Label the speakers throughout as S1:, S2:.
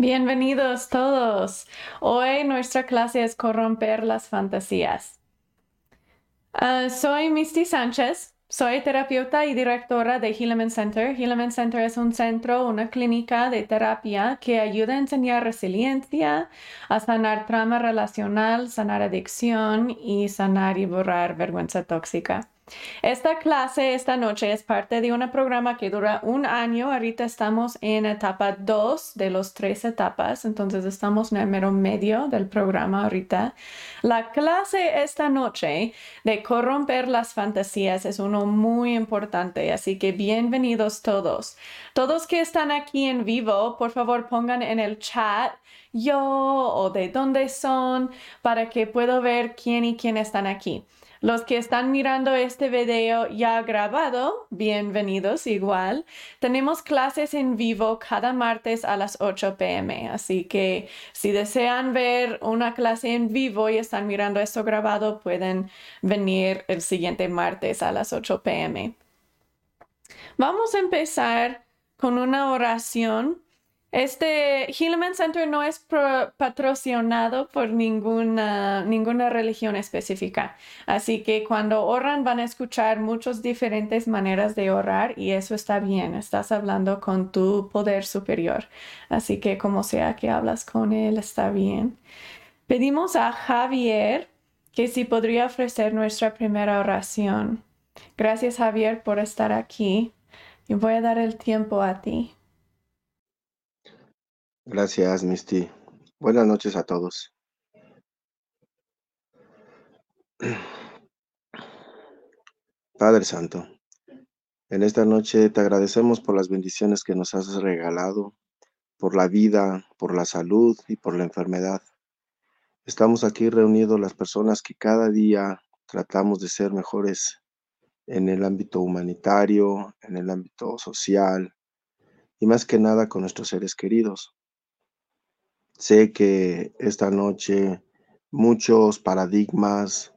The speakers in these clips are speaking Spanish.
S1: Bienvenidos todos. Hoy nuestra clase es corromper las fantasías. Ah, soy Misty Sánchez. Soy terapeuta y directora de Hilleman Center. Hilleman Center es un centro, una clínica de terapia que ayuda a enseñar resiliencia, a sanar trauma relacional, sanar adicción y sanar y borrar vergüenza tóxica. Esta clase esta noche es parte de un programa que dura un año. Ahorita estamos en etapa 2 de los tres etapas, entonces estamos en el mero medio del programa ahorita. La clase esta noche de corromper las fantasías es uno muy importante, así que bienvenidos todos. Todos que están aquí en vivo, por favor pongan en el chat yo o de dónde son para que pueda ver quién y quién están aquí. Los que están mirando este video ya grabado, bienvenidos igual. Tenemos clases en vivo cada martes a las 8 pm, así que si desean ver una clase en vivo y están mirando esto grabado, pueden venir el siguiente martes a las 8 pm. Vamos a empezar con una oración este Hillman Center no es patrocinado por ninguna, ninguna religión específica. Así que cuando oran van a escuchar muchas diferentes maneras de orar y eso está bien. Estás hablando con tu poder superior. Así que como sea que hablas con él, está bien. Pedimos a Javier que si podría ofrecer nuestra primera oración. Gracias Javier por estar aquí y voy a dar el tiempo a ti.
S2: Gracias, Misty. Buenas noches a todos. Padre Santo, en esta noche te agradecemos por las bendiciones que nos has regalado, por la vida, por la salud y por la enfermedad. Estamos aquí reunidos las personas que cada día tratamos de ser mejores en el ámbito humanitario, en el ámbito social y más que nada con nuestros seres queridos. Sé que esta noche muchos paradigmas,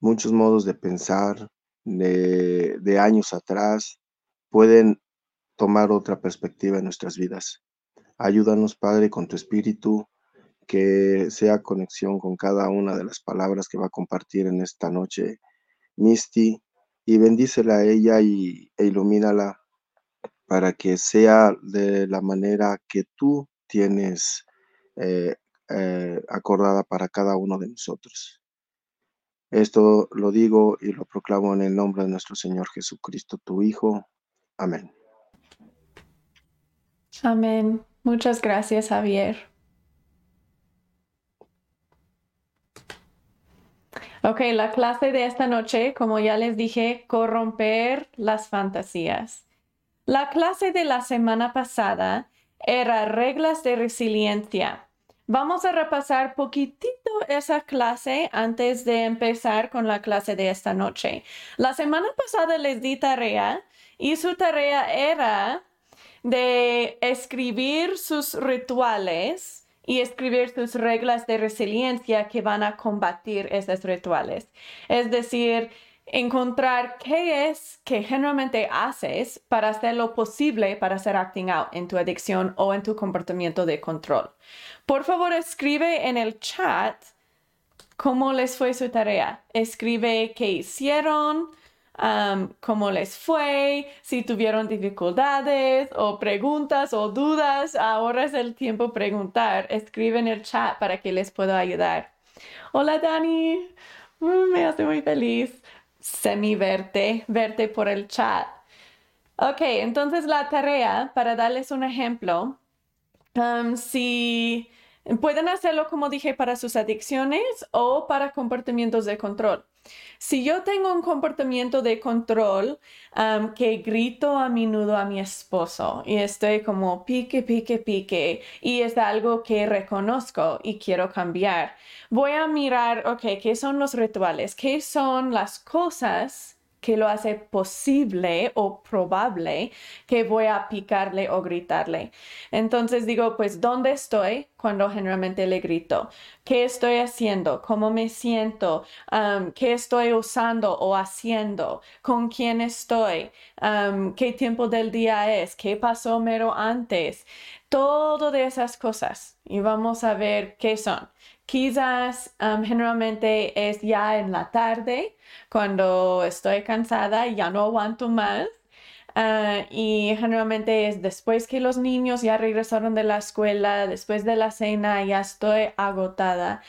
S2: muchos modos de pensar de, años atrás pueden tomar otra perspectiva en nuestras vidas. Ayúdanos, Padre, con tu espíritu, que sea conexión con cada una de las palabras que va a compartir en esta noche Misty, y bendícela a ella y, e ilumínala para que sea de la manera que tú tienes eh, eh, acordada para cada uno de nosotros. Esto lo digo y lo proclamo en el nombre de nuestro Señor Jesucristo, tu Hijo. Amén.
S1: Amén. Muchas gracias, Javier. Ok, la clase de esta noche, como ya les dije, corromper las fantasías. La clase de la semana pasada era reglas de resiliencia. Vamos a repasar poquitito esa clase antes de empezar con la clase de esta noche. La semana pasada les di tarea y su tarea era de escribir sus rituales y escribir sus reglas de resiliencia que van a combatir esos rituales. Es decir, encontrar qué es que generalmente haces para hacer lo posible para hacer acting out en tu adicción o en tu comportamiento de control. Por favor, escribe en el chat cómo les fue su tarea. Escribe qué hicieron, um, cómo les fue, si tuvieron dificultades o preguntas o dudas. Ahora es el tiempo preguntar. Escribe en el chat para que les pueda ayudar. Hola Dani, mm, me hace muy feliz semi verte, verte por el chat. Ok, entonces la tarea, para darles un ejemplo, um, si Pueden hacerlo, como dije, para sus adicciones o para comportamientos de control. Si yo tengo un comportamiento de control que grito a menudo a mi esposo y estoy como pique, pique, pique y es algo que reconozco y quiero cambiar, voy a mirar, ok, ¿qué son los rituales? ¿Qué son las cosas? Que lo hace posible o probable que voy a picarle o gritarle. Entonces digo, pues, ¿dónde estoy? Cuando generalmente le grito. ¿Qué estoy haciendo? ¿Cómo me siento? ¿Qué estoy usando o haciendo? ¿Con quién estoy? ¿Qué tiempo del día es? ¿Qué pasó mero antes? todo de esas cosas y vamos a ver qué son. Quizás um, generalmente es ya en la tarde, cuando estoy cansada y ya no aguanto más. Uh, y generalmente es después que los niños ya regresaron de la escuela, después de la cena, ya estoy agotada.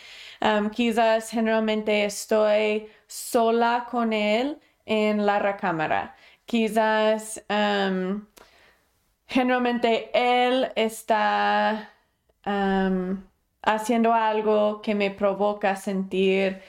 S1: Um, quizás generalmente estoy sola con él en la recámara. Quizás um, generalmente él está haciendo algo que me provoca sentir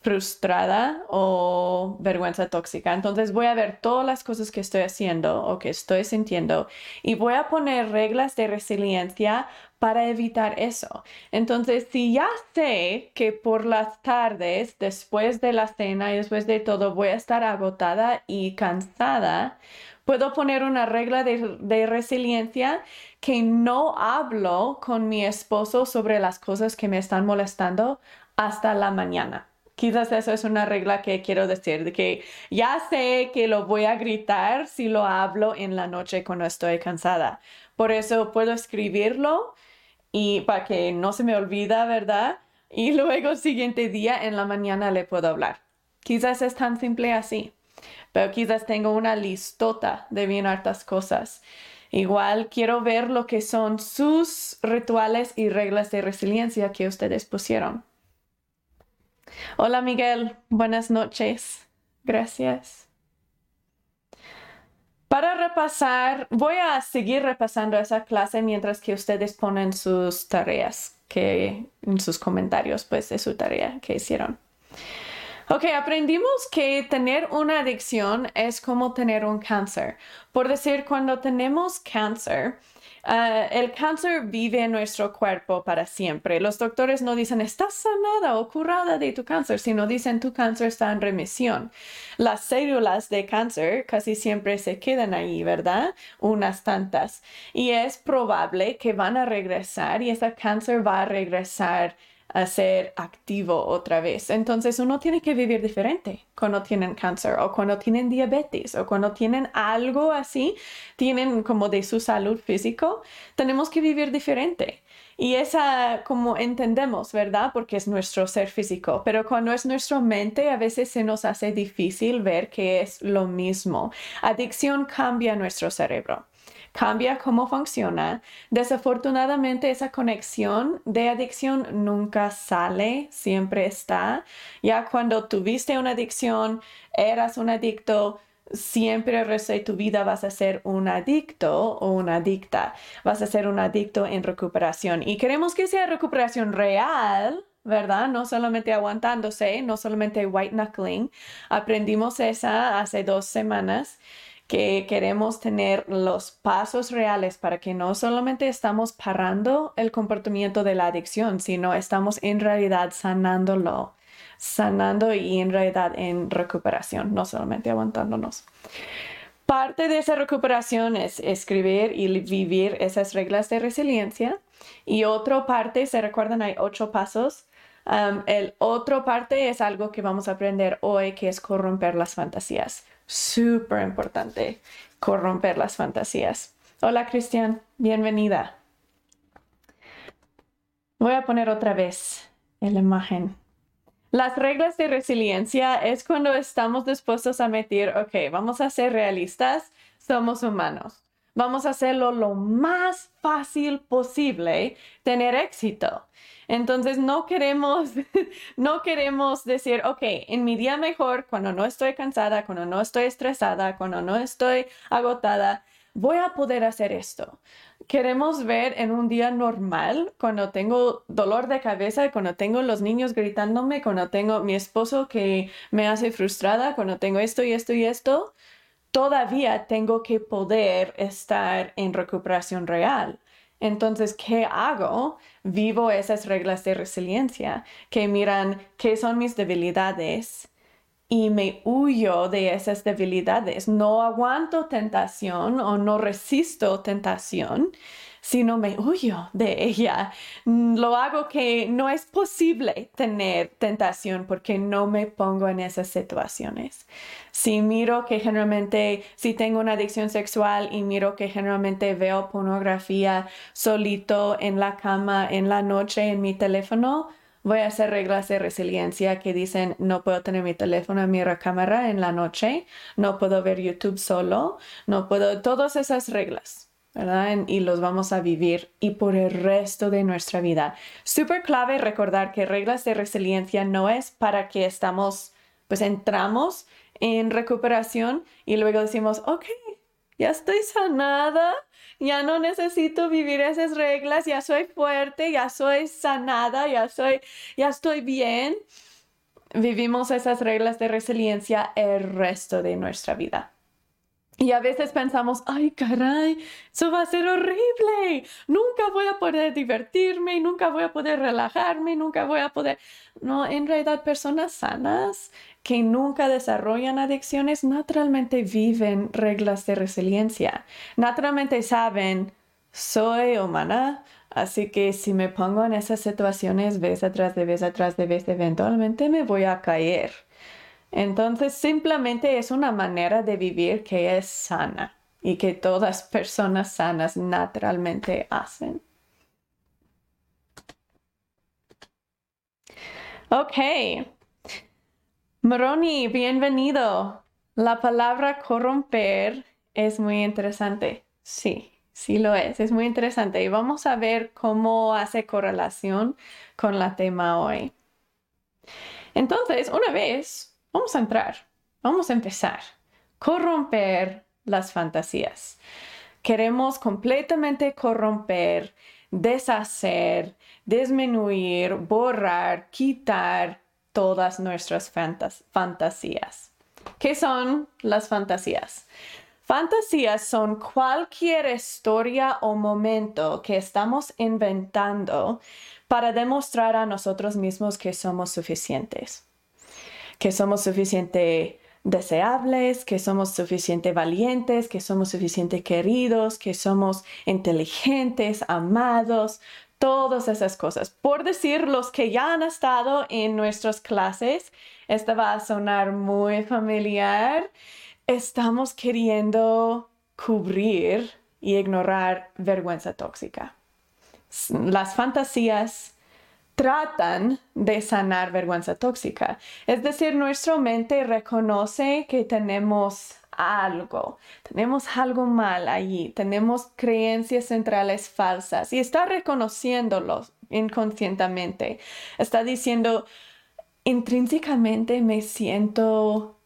S1: frustrada o vergüenza tóxica. Entonces voy a ver todas las cosas que estoy haciendo o que estoy sintiendo y voy a poner reglas de resiliencia para evitar eso. Entonces, si ya sé que por las tardes, después de la cena y después de todo, voy a estar agotada y cansada, puedo poner una regla de, de resiliencia que no hablo con mi esposo sobre las cosas que me están molestando hasta la mañana. Quizás eso es una regla que quiero decir, de que ya sé que lo voy a gritar si lo hablo en la noche cuando estoy cansada. Por eso puedo escribirlo y para que no se me olvida, ¿verdad? Y luego el siguiente día en la mañana le puedo hablar. Quizás es tan simple así, pero quizás tengo una listota de bien hartas cosas. Igual quiero ver lo que son sus rituales y reglas de resiliencia que ustedes pusieron. Hola Miguel, buenas noches. Gracias. Para repasar, voy a seguir repasando esa clase mientras que ustedes ponen sus tareas que en sus comentarios, pues de su tarea que hicieron. Ok, aprendimos que tener una adicción es como tener un cáncer. Por decir, cuando tenemos cáncer, Ah, el cáncer vive en nuestro cuerpo para siempre. Los doctores no dicen estás sanada o curada de tu cáncer, sino dicen tu cáncer está en remisión. Las células de cáncer casi siempre se quedan ahí, ¿verdad? Unas tantas. Y es probable que van a regresar y ese cáncer va a regresar a ser activo otra vez. Entonces uno tiene que vivir diferente cuando tienen cáncer o cuando tienen diabetes o cuando tienen algo así, tienen como de su salud físico, tenemos que vivir diferente. Y esa como entendemos, ¿verdad? Porque es nuestro ser físico, pero cuando es nuestra mente a veces se nos hace difícil ver que es lo mismo. Adicción cambia nuestro cerebro cambia cómo funciona. Desafortunadamente esa conexión de adicción nunca sale, siempre está. Ya cuando tuviste una adicción, eras un adicto, siempre el resto de tu vida vas a ser un adicto o una adicta. Vas a ser un adicto en recuperación. Y queremos que sea recuperación real, ¿verdad? No solamente aguantándose, no solamente white knuckling. Aprendimos esa hace dos semanas que queremos tener los pasos reales para que no solamente estamos parando el comportamiento de la adicción, sino estamos en realidad sanándolo, sanando y en realidad en recuperación, no solamente aguantándonos. Parte de esa recuperación es escribir y vivir esas reglas de resiliencia. Y otra parte, se recuerdan, hay ocho pasos. Um, el otro parte es algo que vamos a aprender hoy, que es corromper las fantasías súper importante corromper las fantasías. Hola Cristian, bienvenida. Voy a poner otra vez la imagen. Las reglas de resiliencia es cuando estamos dispuestos a meter, ok, vamos a ser realistas, somos humanos. Vamos a hacerlo lo más fácil posible, tener éxito. Entonces no queremos, no queremos decir, ok, en mi día mejor, cuando no estoy cansada, cuando no estoy estresada, cuando no estoy agotada, voy a poder hacer esto. Queremos ver en un día normal, cuando tengo dolor de cabeza, cuando tengo los niños gritándome, cuando tengo mi esposo que me hace frustrada, cuando tengo esto y esto y esto, todavía tengo que poder estar en recuperación real. Entonces, ¿qué hago? Vivo esas reglas de resiliencia que miran qué son mis debilidades y me huyo de esas debilidades. No aguanto tentación o no resisto tentación, si no me huyo de ella. Mm, lo hago que no es posible tener tentación porque no me pongo en esas situaciones. Si miro que generalmente, si tengo una adicción sexual y miro que generalmente veo pornografía solito en la cama en la noche en mi teléfono, voy a hacer reglas de resiliencia que dicen no puedo tener mi teléfono en mi recámara en la noche, no puedo ver YouTube solo, no puedo, todas esas reglas. Y los vamos a vivir y por el resto de nuestra vida. Súper clave recordar que reglas de resiliencia no es para que estamos, pues entramos en recuperación y luego decimos, ok, ya estoy sanada, ya no necesito vivir esas reglas, ya soy fuerte, ya soy sanada, ya soy, ya estoy bien. Vivimos esas reglas de resiliencia el resto de nuestra vida. Y a veces pensamos, ay, caray, eso va a ser horrible. Nunca voy a poder divertirme, nunca voy a poder relajarme, nunca voy a poder... No, en realidad personas sanas que nunca desarrollan adicciones naturalmente viven reglas de resiliencia. Naturalmente saben, soy humana, así que si me pongo en esas situaciones vez atrás de vez atrás de vez, eventualmente me voy a caer entonces simplemente es una manera de vivir que es sana y que todas personas sanas naturalmente hacen. Ok. Moroni, bienvenido. La palabra corromper es muy interesante. Sí, sí lo es. Es muy interesante. Y vamos a ver cómo hace correlación con la tema hoy. Entonces, una vez Vamos a entrar, vamos a empezar. Corromper las fantasías. Queremos completamente corromper, deshacer, disminuir, borrar, quitar todas nuestras fantasías. ¿Qué son las fantasías? Fantasías son cualquier historia o momento que estamos inventando para demostrar a nosotros mismos que somos suficientes que somos suficiente deseables, que somos suficiente valientes, que somos suficiente queridos, que somos inteligentes, amados, todas esas cosas. Por decir los que ya han estado en nuestras clases, esta va a sonar muy familiar. Estamos queriendo cubrir y ignorar vergüenza tóxica. Las fantasías tratan de sanar vergüenza tóxica. Es decir, nuestra mente reconoce que tenemos algo, tenemos algo mal allí, tenemos creencias centrales falsas y está reconociéndolo inconscientemente. Está diciendo, intrínsecamente me siento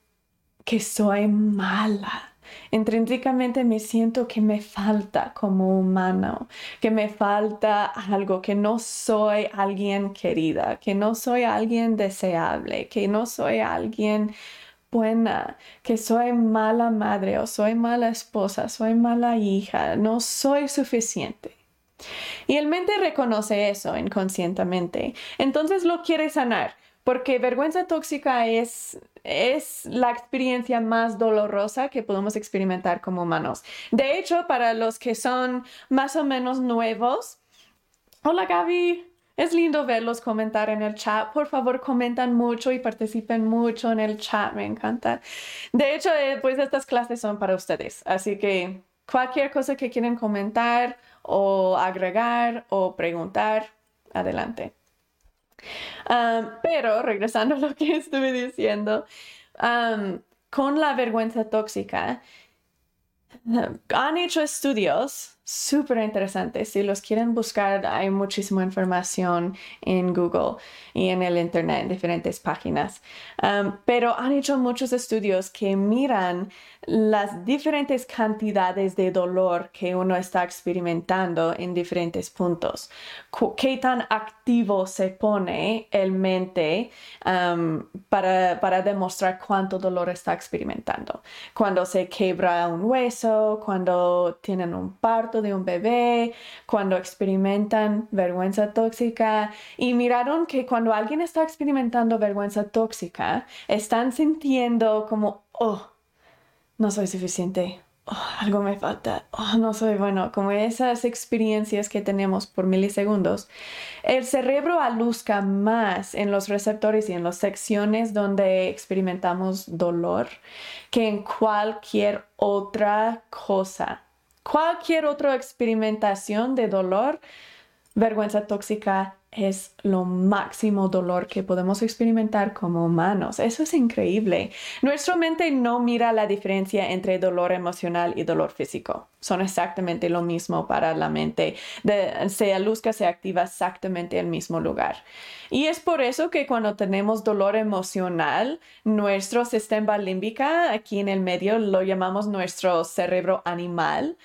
S1: que soy mala Intrínsecamente me siento que me falta como humano, que me falta algo, que no soy alguien querida, que no soy alguien deseable, que no soy alguien buena, que soy mala madre o soy mala esposa, soy mala hija, no soy suficiente. Y el mente reconoce eso inconscientemente. Entonces lo quiere sanar porque vergüenza tóxica es, es la experiencia más dolorosa que podemos experimentar como humanos. De hecho, para los que son más o menos nuevos, hola Gaby, es lindo verlos comentar en el chat. Por favor, comentan mucho y participen mucho en el chat. Me encanta. De hecho, eh, pues estas clases son para ustedes. Así que cualquier cosa que quieran comentar o agregar o preguntar, adelante pero regresando a lo que estuve diciendo, con la vergüenza tóxica, han hecho estudios súper interesantes. Si los quieren buscar, hay muchísima información en Google y en el Internet, en diferentes páginas. pero han hecho muchos estudios que miran las diferentes cantidades de dolor que uno está experimentando en diferentes puntos. Qué tan activo se pone el mente para, para, demostrar cuánto dolor está experimentando. Cuando se quebra un hueso, cuando tienen un parto de un bebé, cuando experimentan vergüenza tóxica. Y miraron que cuando alguien está experimentando vergüenza tóxica, están sintiendo como, oh, no soy suficiente, oh, algo me falta, oh, no soy bueno, como esas experiencias que tenemos por milisegundos, el cerebro alusca más en los receptores y en las secciones donde experimentamos dolor que en cualquier otra cosa. Cualquier otra experimentación de dolor, vergüenza tóxica es lo máximo dolor que podemos experimentar como humanos. Eso es increíble. Nuestra mente no mira la diferencia entre dolor emocional y dolor físico. Son exactamente lo mismo para la mente. Se alusca, se activa exactamente en el mismo lugar. Y es por eso que cuando tenemos dolor emocional, nuestro sistema límbico, aquí en el medio, lo llamamos nuestro cerebro animal,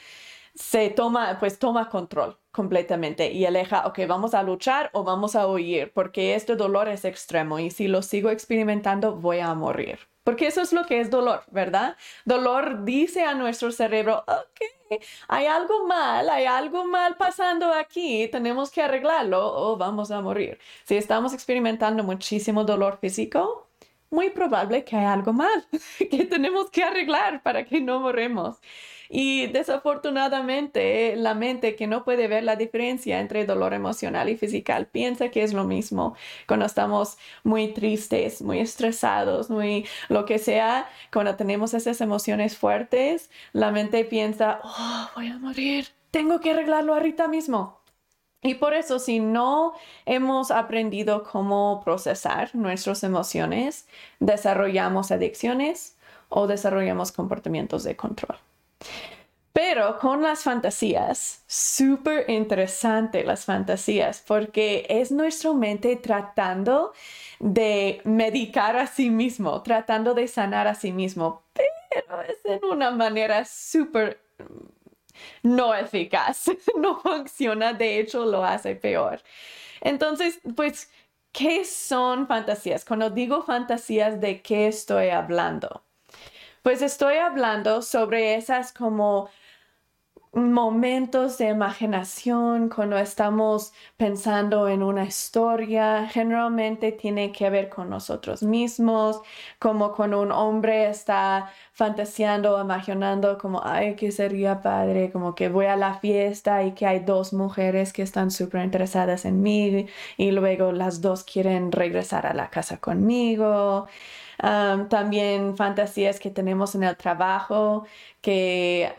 S1: se toma, pues toma control completamente y aleja, ok, vamos a luchar o vamos a huir, porque este dolor es extremo y si lo sigo experimentando voy a morir. Porque eso es lo que es dolor, ¿verdad? Dolor dice a nuestro cerebro, ok, hay algo mal, hay algo mal pasando aquí, tenemos que arreglarlo o vamos a morir. Si estamos experimentando muchísimo dolor físico, muy probable que hay algo mal que tenemos que arreglar para que no moremos. Y desafortunadamente la mente que no puede ver la diferencia entre dolor emocional y físico piensa que es lo mismo. Cuando estamos muy tristes, muy estresados, muy lo que sea, cuando tenemos esas emociones fuertes, la mente piensa, oh, voy a morir, tengo que arreglarlo ahorita mismo. Y por eso, si no hemos aprendido cómo procesar nuestras emociones, desarrollamos adicciones o desarrollamos comportamientos de control. Pero con las fantasías, súper interesante las fantasías, porque es nuestra mente tratando de medicar a sí mismo, tratando de sanar a sí mismo, pero es en una manera súper no eficaz, no funciona, de hecho lo hace peor. Entonces, pues, ¿qué son fantasías? Cuando digo fantasías, ¿de qué estoy hablando? Pues estoy hablando sobre esas como momentos de imaginación cuando estamos pensando en una historia, generalmente tiene que ver con nosotros mismos, como cuando un hombre está fantaseando, imaginando como, ay, que sería padre, como que voy a la fiesta y que hay dos mujeres que están súper interesadas en mí y luego las dos quieren regresar a la casa conmigo también fantasías que tenemos en el trabajo, que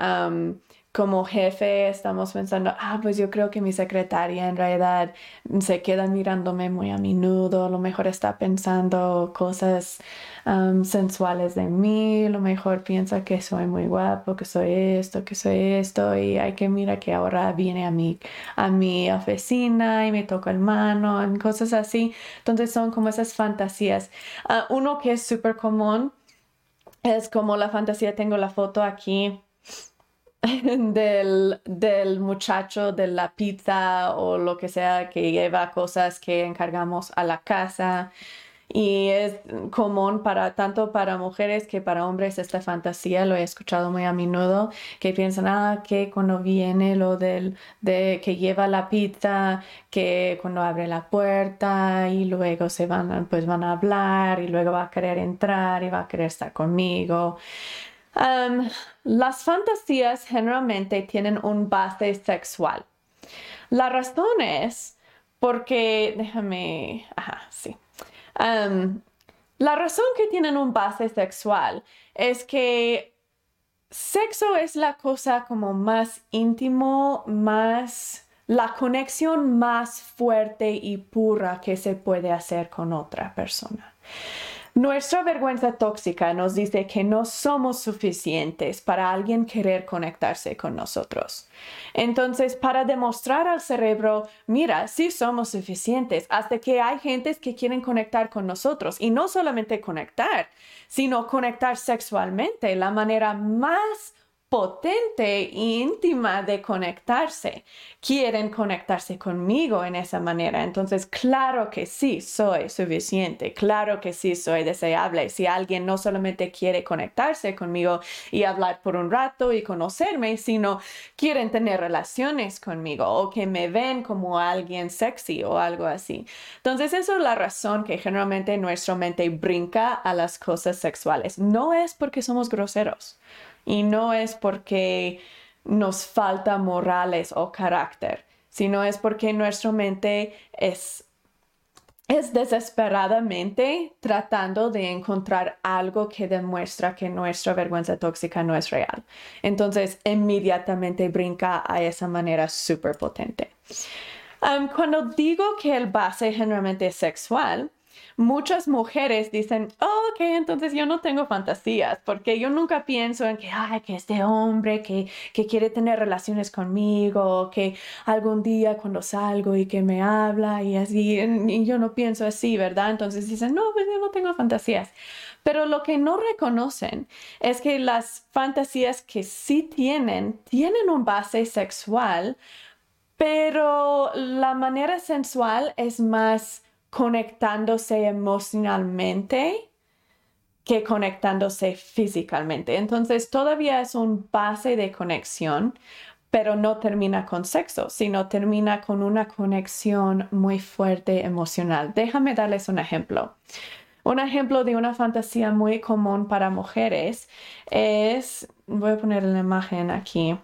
S1: como jefe estamos pensando, ah, pues yo creo que mi secretaria en realidad se queda mirándome muy a menudo, a lo mejor está pensando cosas sensuales de mí, a lo mejor piensa que soy muy guapo, que soy esto, que soy esto, y hay que mirar que ahora viene a mi, a mi oficina y me toca el mano, cosas así. Entonces son como esas fantasías. Ah, uno que es súper común es como la fantasía, tengo la foto aquí del, del, muchacho de la pizza o lo que sea que lleva cosas que encargamos a la casa. Y es común para tanto para mujeres que para hombres esta fantasía, lo he escuchado muy a menudo, que piensan, ah, que cuando viene lo del, de que lleva la pizza, que cuando abre la puerta y luego se van, pues van a hablar y luego va a querer entrar y va a querer estar conmigo las fantasías generalmente tienen un base sexual. La razón es porque, déjame, ajá, sí. la razón que tienen un base sexual es que sexo es la cosa como más íntimo, más la conexión más fuerte y pura que se puede hacer con otra persona. Nuestra vergüenza tóxica nos dice que no somos suficientes para alguien querer conectarse con nosotros. Entonces, para demostrar al cerebro, mira, sí somos suficientes, hasta que hay gentes que quieren conectar con nosotros y no solamente conectar, sino conectar sexualmente, la manera más potente e íntima de conectarse. Quieren conectarse conmigo en esa manera. Entonces, claro que sí, soy suficiente. Claro que sí, soy deseable. Si alguien no solamente quiere conectarse conmigo y hablar por un rato y conocerme, sino quieren tener relaciones conmigo o que me ven como alguien sexy o algo así. Entonces, esa es la razón que generalmente nuestra mente brinca a las cosas sexuales. No es porque somos groseros Y no es porque nos falta morales o carácter, sino es porque nuestra mente es es desesperadamente tratando de encontrar algo que demuestra que nuestra vergüenza tóxica no es real. Entonces, inmediatamente brinca a esa manera súper potente. Um, cuando digo que el base generalmente es sexual, muchas mujeres dicen, oh, ok, entonces yo no tengo fantasías, porque yo nunca pienso en que, ay, que este hombre que, que quiere tener relaciones conmigo, que algún día cuando salgo y que me habla y así, y yo no pienso así, ¿verdad? Entonces dicen, no, pues yo no tengo fantasías. Pero lo que no reconocen es que las fantasías que sí tienen, tienen un base sexual, pero la manera sensual es más conectándose emocionalmente que conectándose físicamente. Entonces todavía es un base de conexión, pero no termina con sexo, sino termina con una conexión muy fuerte emocional. Déjame darles un ejemplo. Un ejemplo de una fantasía muy común para mujeres es, voy a poner la imagen aquí.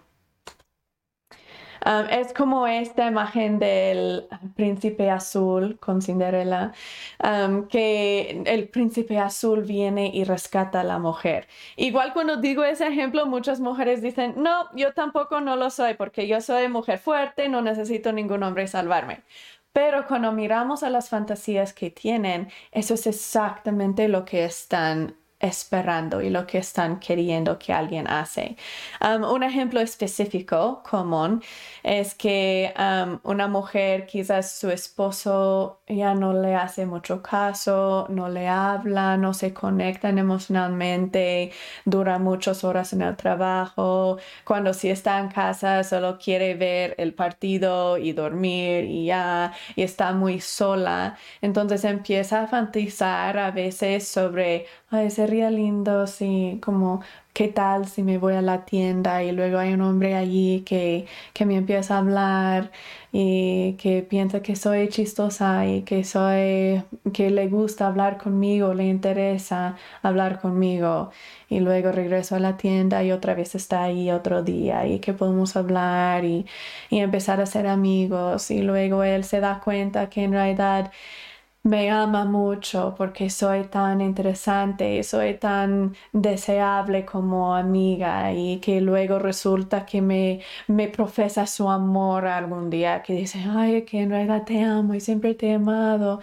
S1: Um, es como esta imagen del príncipe azul con Cinderella, que el príncipe azul viene y rescata a la mujer. Igual cuando digo ese ejemplo, muchas mujeres dicen, no, yo tampoco no lo soy porque yo soy mujer fuerte, no necesito ningún hombre salvarme. Pero cuando miramos a las fantasías que tienen, eso es exactamente lo que están esperando y lo que están queriendo que alguien hace. Um, un ejemplo específico común es que um, una mujer quizás su esposo ya no le hace mucho caso, no le habla, no se conectan emocionalmente, dura muchas horas en el trabajo, cuando sí está en casa solo quiere ver el partido y dormir y ya, y está muy sola. Entonces empieza a fantasizar a veces sobre ay, sería lindo si como, ¿qué tal si me voy a la tienda y luego hay un hombre allí que, que me empieza a hablar y que piensa que soy chistosa y que soy, que le gusta hablar conmigo, le interesa hablar conmigo y luego regreso a la tienda y otra vez está ahí otro día y que podemos hablar y, y empezar a ser amigos. Y luego él se da cuenta que en realidad me ama mucho porque soy tan interesante y soy tan deseable como amiga y que luego resulta que me, me profesa su amor algún día, que dice, ay, que en realidad te amo y siempre te he amado.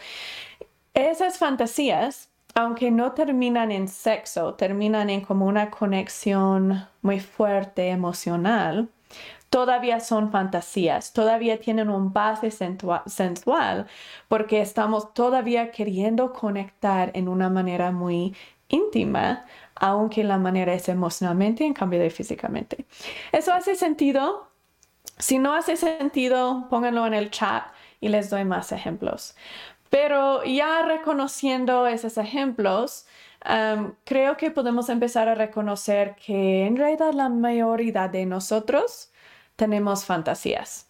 S1: Esas fantasías, aunque no terminan en sexo, terminan en como una conexión muy fuerte emocional, todavía son fantasías, todavía tienen un base sensual, porque estamos todavía queriendo conectar en una manera muy íntima, aunque la manera es emocionalmente en cambio de físicamente. ¿Eso hace sentido? Si no hace sentido, pónganlo en el chat y les doy más ejemplos. Pero ya reconociendo esos ejemplos, um, creo que podemos empezar a reconocer que en realidad la mayoría de nosotros tenemos fantasías.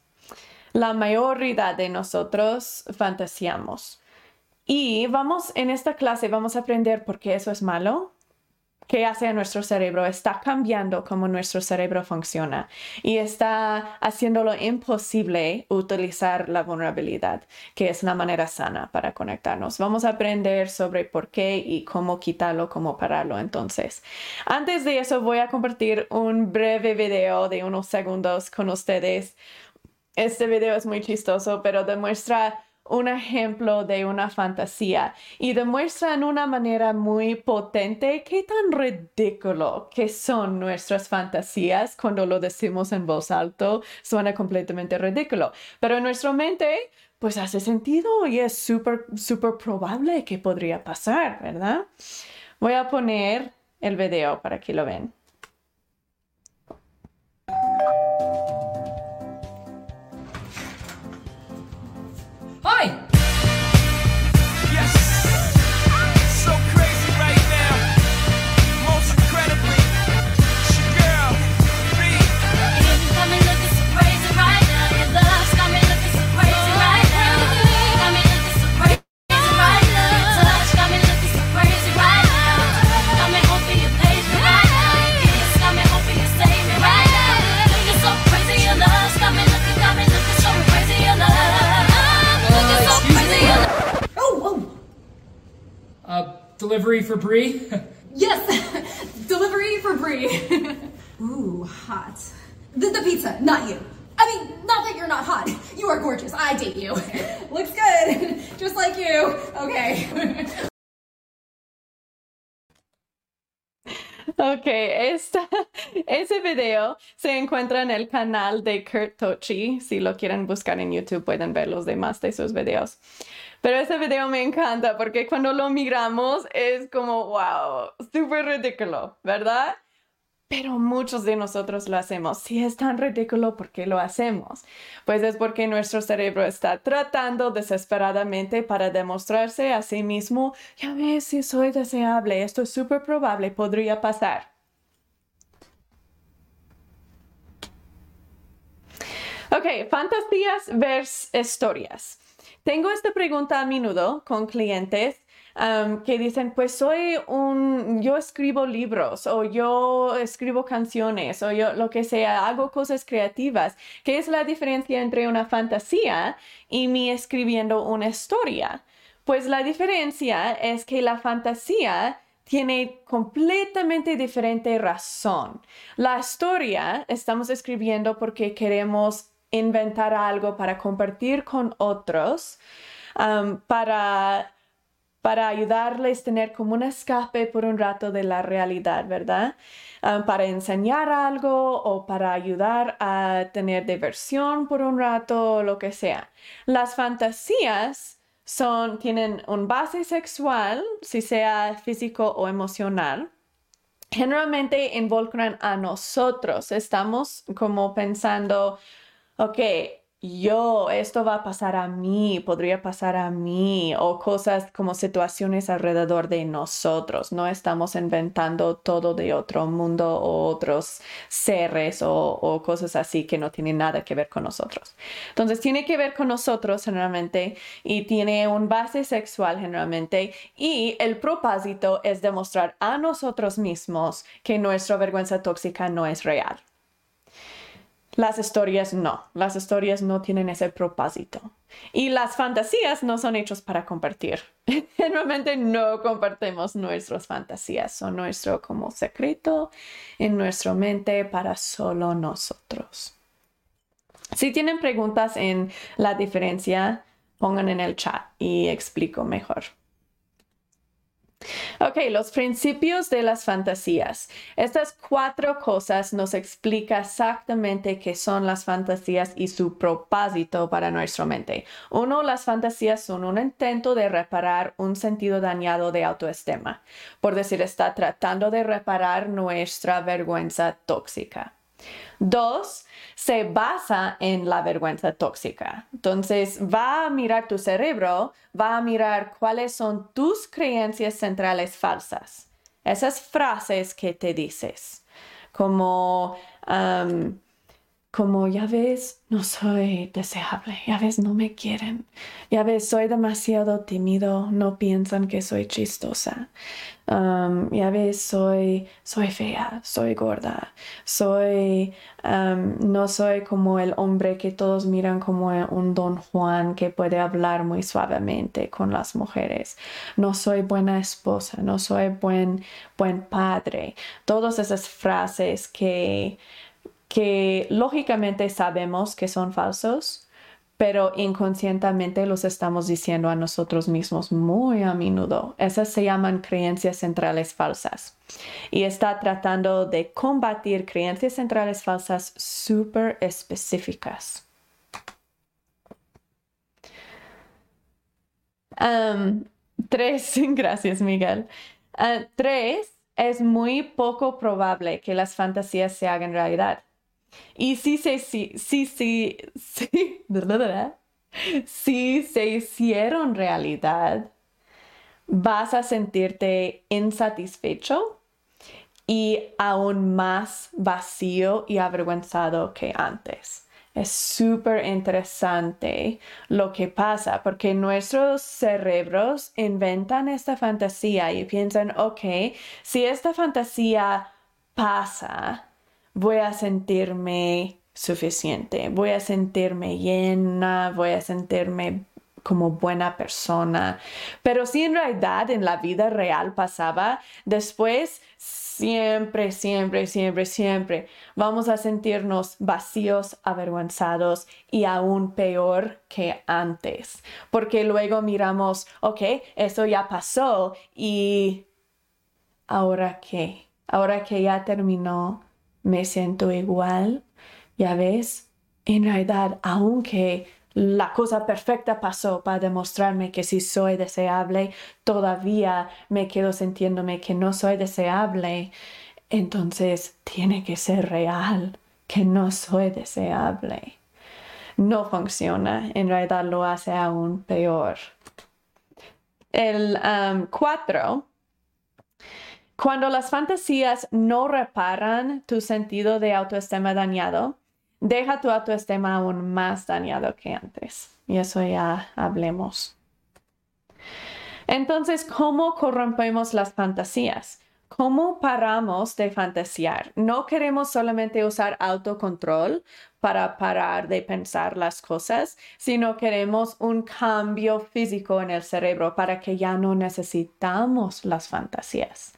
S1: La mayoría de nosotros fantaseamos. Y vamos, en esta clase vamos a aprender por qué eso es malo, ¿Qué hace a nuestro cerebro? Está cambiando cómo nuestro cerebro funciona y está haciéndolo imposible utilizar la vulnerabilidad, que es una manera sana para conectarnos. Vamos a aprender sobre por qué y cómo quitarlo, cómo pararlo. Entonces, antes de eso voy a compartir un breve video de unos segundos con ustedes. Este video es muy chistoso, pero demuestra un ejemplo de una fantasía y demuestra en una manera muy potente qué tan ridículo que son nuestras fantasías cuando lo decimos en voz alto. Suena completamente ridículo, pero en nuestra mente pues hace sentido y es súper, súper probable que podría pasar, ¿verdad? Voy a poner el video para que lo ven.
S3: Delivery for Bree?
S4: yes! delivery for Bree. Ooh, hot. The, the pizza, not you. I mean, not that you're not hot. You are gorgeous. I date you. Looks good. Just like you. Okay.
S1: Ok, esta, ese video se encuentra en el canal de Kurt Tochi. Si lo quieren buscar en YouTube pueden ver los demás de sus videos. Pero ese video me encanta porque cuando lo miramos es como, wow, súper ridículo, ¿verdad? Pero muchos de nosotros lo hacemos. Si es tan ridículo, ¿por qué lo hacemos? Pues es porque nuestro cerebro está tratando desesperadamente para demostrarse a sí mismo, ya ves, si soy deseable, esto es súper probable, podría pasar. Ok, fantasías versus historias. Tengo esta pregunta a menudo con clientes que dicen, pues soy un, yo escribo libros o yo escribo canciones o yo lo que sea, hago cosas creativas. ¿Qué es la diferencia entre una fantasía y mi escribiendo una historia? Pues la diferencia es que la fantasía tiene completamente diferente razón. La historia estamos escribiendo porque queremos inventar algo para compartir con otros, para para ayudarles a tener como un escape por un rato de la realidad, ¿verdad? Ah, para enseñar algo o para ayudar a tener diversión por un rato o lo que sea. Las fantasías tienen un base sexual, si sea físico o emocional. Generalmente involucran a nosotros. Estamos como pensando, ok, yo, esto va a pasar a mí, podría pasar a mí, o cosas como situaciones alrededor de nosotros. No estamos inventando todo de otro mundo o otros seres o, cosas así que no tienen nada que ver con nosotros. Entonces, tiene que ver con nosotros generalmente y tiene un base sexual generalmente y el propósito es demostrar a nosotros mismos que nuestra vergüenza tóxica no es real. Las historias no, las historias no tienen ese propósito. Y las fantasías no son hechos para compartir. Generalmente no compartimos nuestras fantasías, son nuestro como secreto en nuestra mente para solo nosotros. Si tienen preguntas en la diferencia, pongan en el chat y explico mejor. Ok, los principios de las fantasías. Estas cuatro cosas nos explica exactamente qué son las fantasías y su propósito para nuestra mente. Uno, las fantasías son un intento de reparar un sentido dañado de autoestima. Por decir, está tratando de reparar nuestra vergüenza tóxica. Dos, se basa en la vergüenza tóxica. Entonces, va a mirar tu cerebro, va a mirar cuáles son tus creencias centrales falsas. Esas frases que te dices, como, como ya ves, no soy deseable, ya ves, no me quieren, ya ves, soy demasiado tímido, no piensan que soy chistosa, ya ves, soy, soy fea, soy gorda, soy, no soy como el hombre que todos miran como un don Juan que puede hablar muy suavemente con las mujeres, no soy buena esposa, no soy buen, buen padre, todas esas frases que que lógicamente sabemos que son falsos, pero inconscientemente los estamos diciendo a nosotros mismos muy a menudo. Esas se llaman creencias centrales falsas. Y está tratando de combatir creencias centrales falsas súper específicas. tres, gracias Miguel. Ah, tres, es muy poco probable que las fantasías se hagan realidad. Y si se, si, si, si, si se hicieron realidad, vas a sentirte insatisfecho y aún más vacío y avergonzado que antes. Es súper interesante lo que pasa porque nuestros cerebros inventan esta fantasía y piensan, ok, si esta fantasía pasa, voy a sentirme suficiente, voy a sentirme llena, voy a sentirme como buena persona. Pero si en realidad en la vida real pasaba, después siempre, siempre, siempre, siempre vamos a sentirnos vacíos, avergonzados y aún peor que antes. Porque luego miramos, ok, eso ya pasó y ahora qué, ahora que ya terminó, me siento igual. Ya ves, en realidad, aunque la cosa perfecta pasó para demostrarme que si soy deseable, todavía me quedo sintiéndome que no soy deseable. Entonces tiene que ser real que no soy deseable. No funciona, en realidad lo hace aún peor. El um, cuatro, cuando las fantasías no reparan tu sentido de autoestima dañado, deja tu autoestima aún más dañado que antes. Y eso ya hablemos. Entonces, ¿cómo corrompemos las fantasías? ¿Cómo paramos de fantasear? No queremos solamente usar autocontrol para parar de pensar las cosas, sino queremos un cambio físico en el cerebro para que ya no necesitamos las fantasías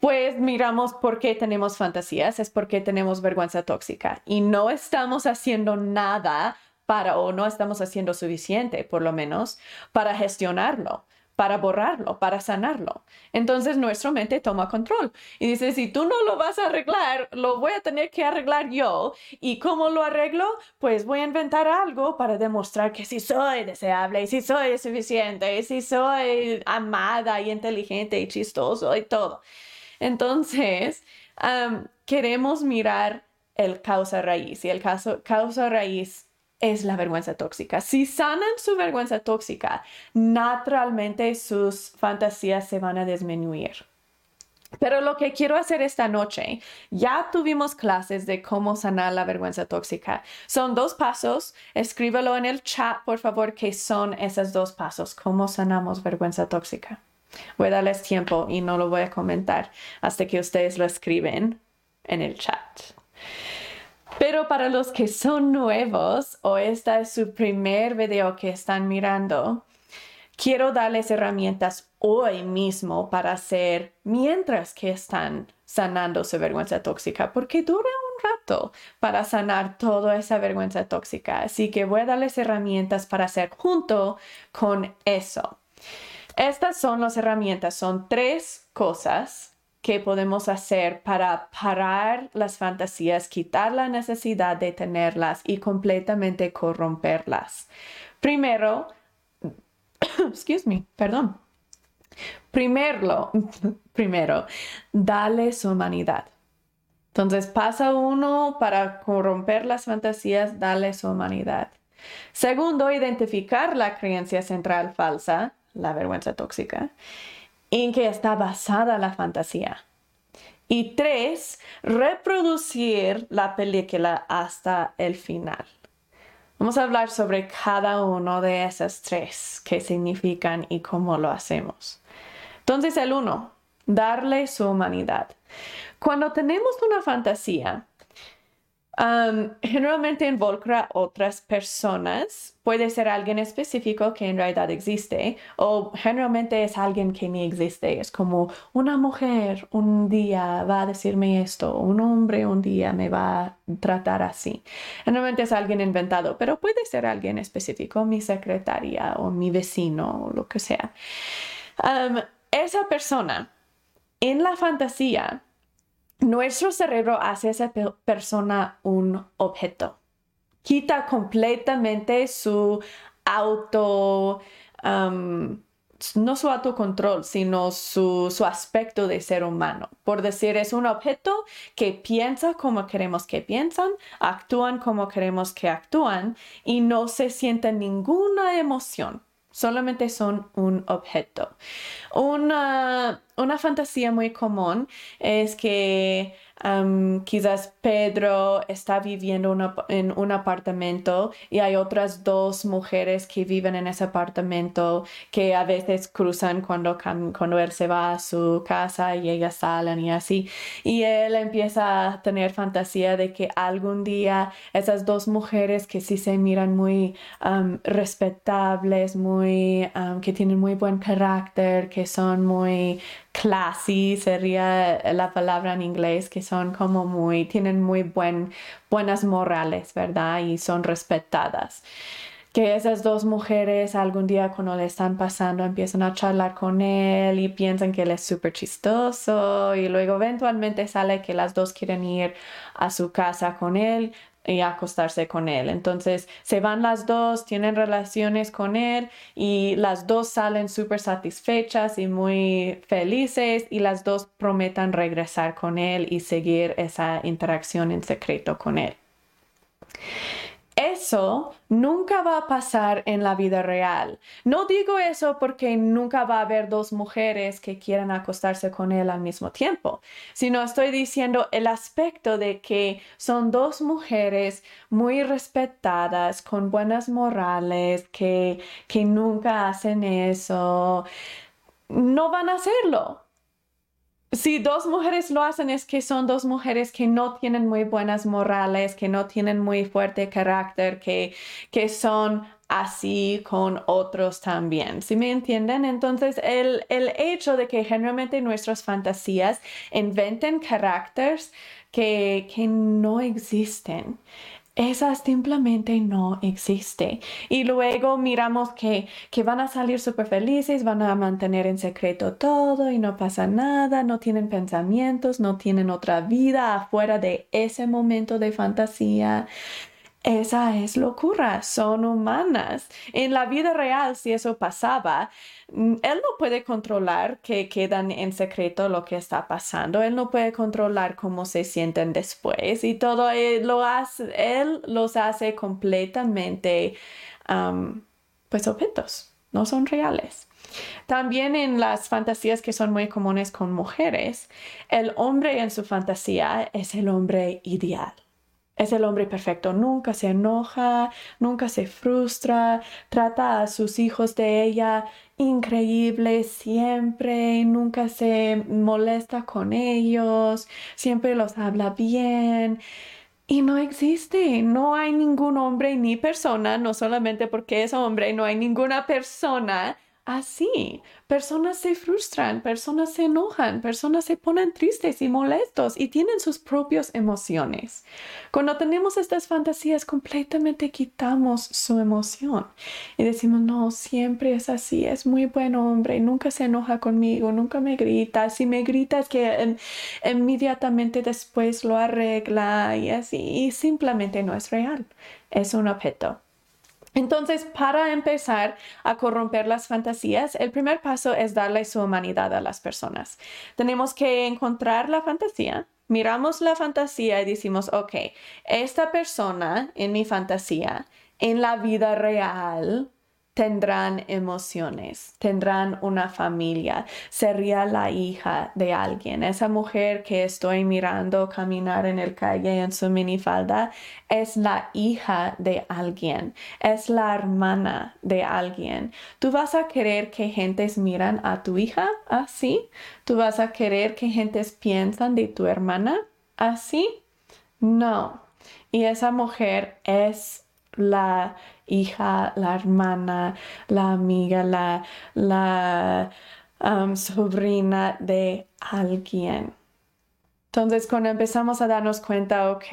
S1: pues miramos por qué tenemos fantasías, es porque tenemos vergüenza tóxica y no estamos haciendo nada para, o no estamos haciendo suficiente, por lo menos, para gestionarlo, para borrarlo, para sanarlo. Entonces nuestra mente toma control y dice, si tú no lo vas a arreglar, lo voy a tener que arreglar yo. ¿Y cómo lo arreglo? Pues voy a inventar algo para demostrar que sí soy deseable y sí soy suficiente y sí soy amada y inteligente y chistoso y todo. Entonces, queremos mirar el causa raíz y el caso, causa raíz es la vergüenza tóxica. Si sanan su vergüenza tóxica, naturalmente sus fantasías se van a disminuir. Pero lo que quiero hacer esta noche, ya tuvimos clases de cómo sanar la vergüenza tóxica. Son dos pasos. Escríbelo en el chat, por favor, que son esos dos pasos. ¿Cómo sanamos vergüenza tóxica? Voy a darles tiempo y no lo voy a comentar hasta que ustedes lo escriben en el chat. Pero para los que son nuevos o este es su primer video que están mirando, quiero darles herramientas hoy mismo para hacer mientras que están sanando su vergüenza tóxica, porque dura un rato para sanar toda esa vergüenza tóxica. Así que voy a darles herramientas para hacer junto con eso. Estas son las herramientas, son tres cosas que podemos hacer para parar las fantasías, quitar la necesidad de tenerlas y completamente corromperlas. Primero, excuse me, perdón. Primero, primero, dale humanidad. Entonces, pasa uno para corromper las fantasías, dale humanidad. Segundo, identificar la creencia central falsa la vergüenza tóxica, en que está basada la fantasía. Y tres, reproducir la película hasta el final. Vamos a hablar sobre cada uno de esas tres, qué significan y cómo lo hacemos. Entonces, el uno, darle su humanidad. Cuando tenemos una fantasía, generalmente involucra otras personas. Puede ser alguien específico que en realidad existe o generalmente es alguien que ni existe. Es como una mujer un día va a decirme esto, un hombre un día me va a tratar así. Generalmente es alguien inventado, pero puede ser alguien específico, mi secretaria o mi vecino o lo que sea. esa persona en la fantasía nuestro cerebro hace a esa persona un objeto. Quita completamente su auto, no su autocontrol, sino su, su, aspecto de ser humano. Por decir, es un objeto que piensa como queremos que piensan, actúan como queremos que actúan y no se siente ninguna emoción solamente son un objeto. Una, una fantasía muy común es que quizás Pedro está viviendo en un apartamento y hay otras dos mujeres que viven en ese apartamento que a veces cruzan cuando, él se va a su casa y ellas salen y así. Y él empieza a tener fantasía de que algún día esas dos mujeres que sí se miran muy respetables, muy, que tienen muy buen carácter, que son muy classy sería la palabra en inglés, que son como muy, tienen muy buen, buenas morales, ¿verdad? Y son respetadas. Que esas dos mujeres algún día cuando le están pasando empiezan a charlar con él y piensan que él es súper chistoso y luego eventualmente sale que las dos quieren ir a su casa con él, y acostarse con él. Entonces se van las dos, tienen relaciones con él y las dos salen súper satisfechas y muy felices y las dos prometan regresar con él y seguir esa interacción en secreto con él. Eso nunca va a pasar en la vida real. No digo eso porque nunca va a haber dos mujeres que quieran acostarse con él al mismo tiempo, sino estoy diciendo el aspecto de que son dos mujeres muy respetadas, con buenas morales, que, que nunca hacen eso. No van a hacerlo si dos mujeres lo hacen es que son dos mujeres que no tienen muy buenas morales, que no tienen muy fuerte carácter, que, que son así con otros también. ¿Sí me entienden? Entonces, el, el hecho de que generalmente nuestras fantasías inventen caracteres que, que no existen esa simplemente no existe. Y luego miramos que, que van a salir súper felices, van a mantener en secreto todo y no pasa nada, no tienen pensamientos, no tienen otra vida afuera de ese momento de fantasía. Esa es locura, son humanas. En la vida real, si eso pasaba, mm, él no puede controlar que quedan en secreto lo que está pasando, él no puede controlar cómo se sienten después y todo él, lo hace, él los hace completamente, pues, objetos, no son reales. También en las fantasías que son muy comunes con mujeres, el hombre en su fantasía es el hombre ideal es el hombre perfecto, nunca se enoja, nunca se frustra, trata a sus hijos de ella increíble siempre, nunca se molesta con ellos, siempre los habla bien. Y no existe, no hay ningún hombre ni persona, no solamente porque es hombre, no hay ninguna persona así. Personas se frustran, personas se enojan, personas se ponen tristes y molestos y tienen sus propias emociones. Cuando tenemos estas fantasías, completamente quitamos su emoción y decimos, no, siempre es así, es muy buen hombre, nunca se enoja conmigo, nunca me grita. Si me grita es que inmediatamente después lo arregla y así, y simplemente no es real, es un objeto. Entonces, para empezar a corromper las fantasías, el primer paso es darle su humanidad a las personas. Tenemos que encontrar la fantasía, miramos la fantasía y decimos, ok, esta persona en mi fantasía, en la vida real, tendrán emociones, tendrán una familia, sería la hija de alguien. Esa mujer que estoy mirando caminar en el calle en su minifalda es la hija de alguien, es la hermana de alguien. ¿Tú vas a querer que gentes miran a tu hija así? ¿Tú vas a querer que gentes piensan de tu hermana así? No. Y esa mujer es la hija, la hermana, la amiga, la, la sobrina de alguien. Entonces, cuando empezamos a darnos cuenta, ok,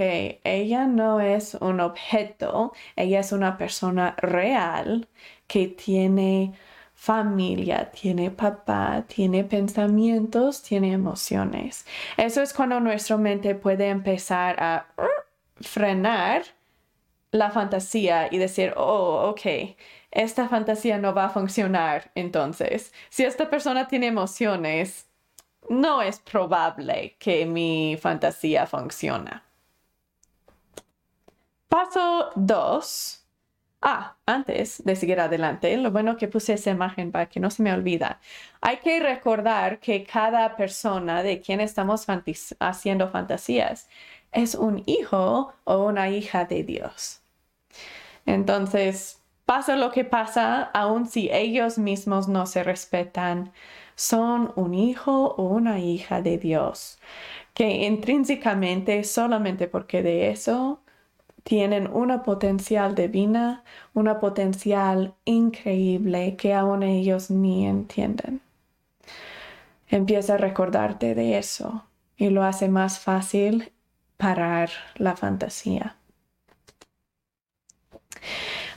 S1: ella no es un objeto, ella es una persona real que tiene familia, tiene papá, tiene pensamientos, tiene emociones. Eso es cuando nuestra mente puede empezar a frenar la fantasía y decir, oh, ok, esta fantasía no va a funcionar entonces. Si esta persona tiene emociones, no es probable que mi fantasía funcione. Paso 2. Ah, antes de seguir adelante, lo bueno que puse esa imagen para que no se me olvida. Hay que recordar que cada persona de quien estamos haciendo fantasías es un hijo o una hija de Dios. Entonces, pasa lo que pasa, aun si ellos mismos no se respetan, son un hijo o una hija de Dios, que intrínsecamente, solamente porque de eso, tienen una potencial divina, una potencial increíble que aún ellos ni entienden. Empieza a recordarte de eso y lo hace más fácil parar la fantasía.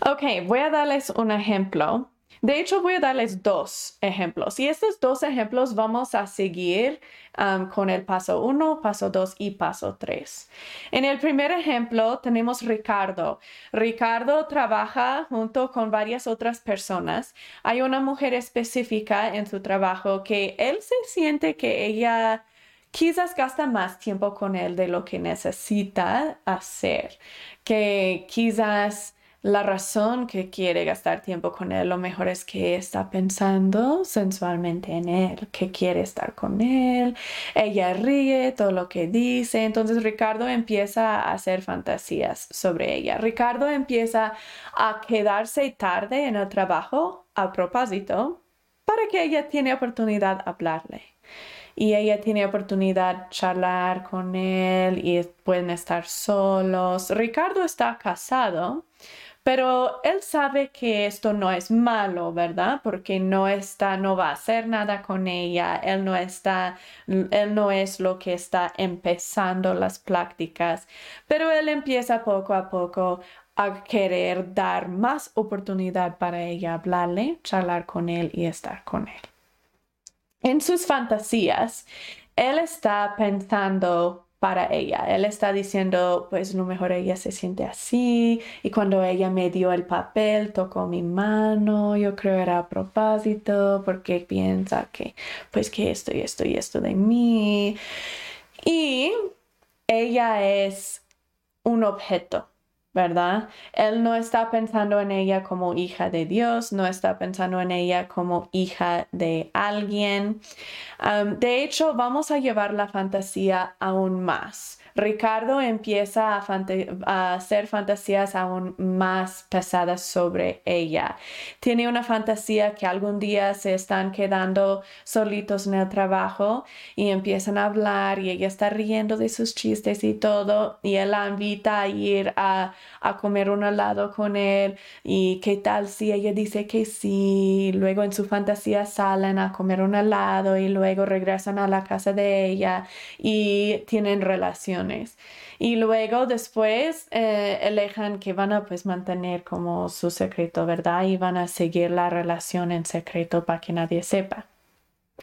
S1: Ok, voy a darles un ejemplo de hecho, voy a darles dos ejemplos y estos dos ejemplos vamos a seguir um, con el paso 1, paso 2 y paso 3. En el primer ejemplo tenemos Ricardo. Ricardo trabaja junto con varias otras personas. Hay una mujer específica en su trabajo que él se siente que ella quizás gasta más tiempo con él de lo que necesita hacer, que quizás la razón que quiere gastar tiempo con él, lo mejor es que está pensando sensualmente en él, que quiere estar con él. Ella ríe todo lo que dice. Entonces Ricardo empieza a hacer fantasías sobre ella. Ricardo empieza a quedarse tarde en el trabajo a propósito para que ella tiene oportunidad de hablarle y ella tiene oportunidad de charlar con él y pueden estar solos. Ricardo está casado, pero él sabe que esto no es malo, ¿verdad? Porque no está, no va a hacer nada con ella, él no está, él no es lo que está empezando las prácticas, pero él empieza poco a poco a querer dar más oportunidad para ella hablarle, charlar con él y estar con él. En sus fantasías, él está pensando para ella. Él está diciendo, pues lo mejor ella se siente así y cuando ella me dio el papel, tocó mi mano, yo creo era a propósito porque piensa que pues que esto y esto y esto de mí. Y ella es un objeto ¿verdad? Él no está pensando en ella como hija de Dios, no está pensando en ella como hija de alguien. de hecho, vamos a llevar la fantasía aún más. Ricardo empieza a, hacer fantasías aún más pesadas sobre ella. Tiene una fantasía que algún día se están quedando solitos en el trabajo y empiezan a hablar y ella está riendo de sus chistes y todo y él la invita a ir a, comer un helado con él y qué tal si ella dice que sí, luego en su fantasía salen a comer un helado y luego regresan a la casa de ella y tienen relación y luego después eh, que van a pues mantener como su secreto, ¿verdad? Y van a seguir la relación en secreto para que nadie sepa.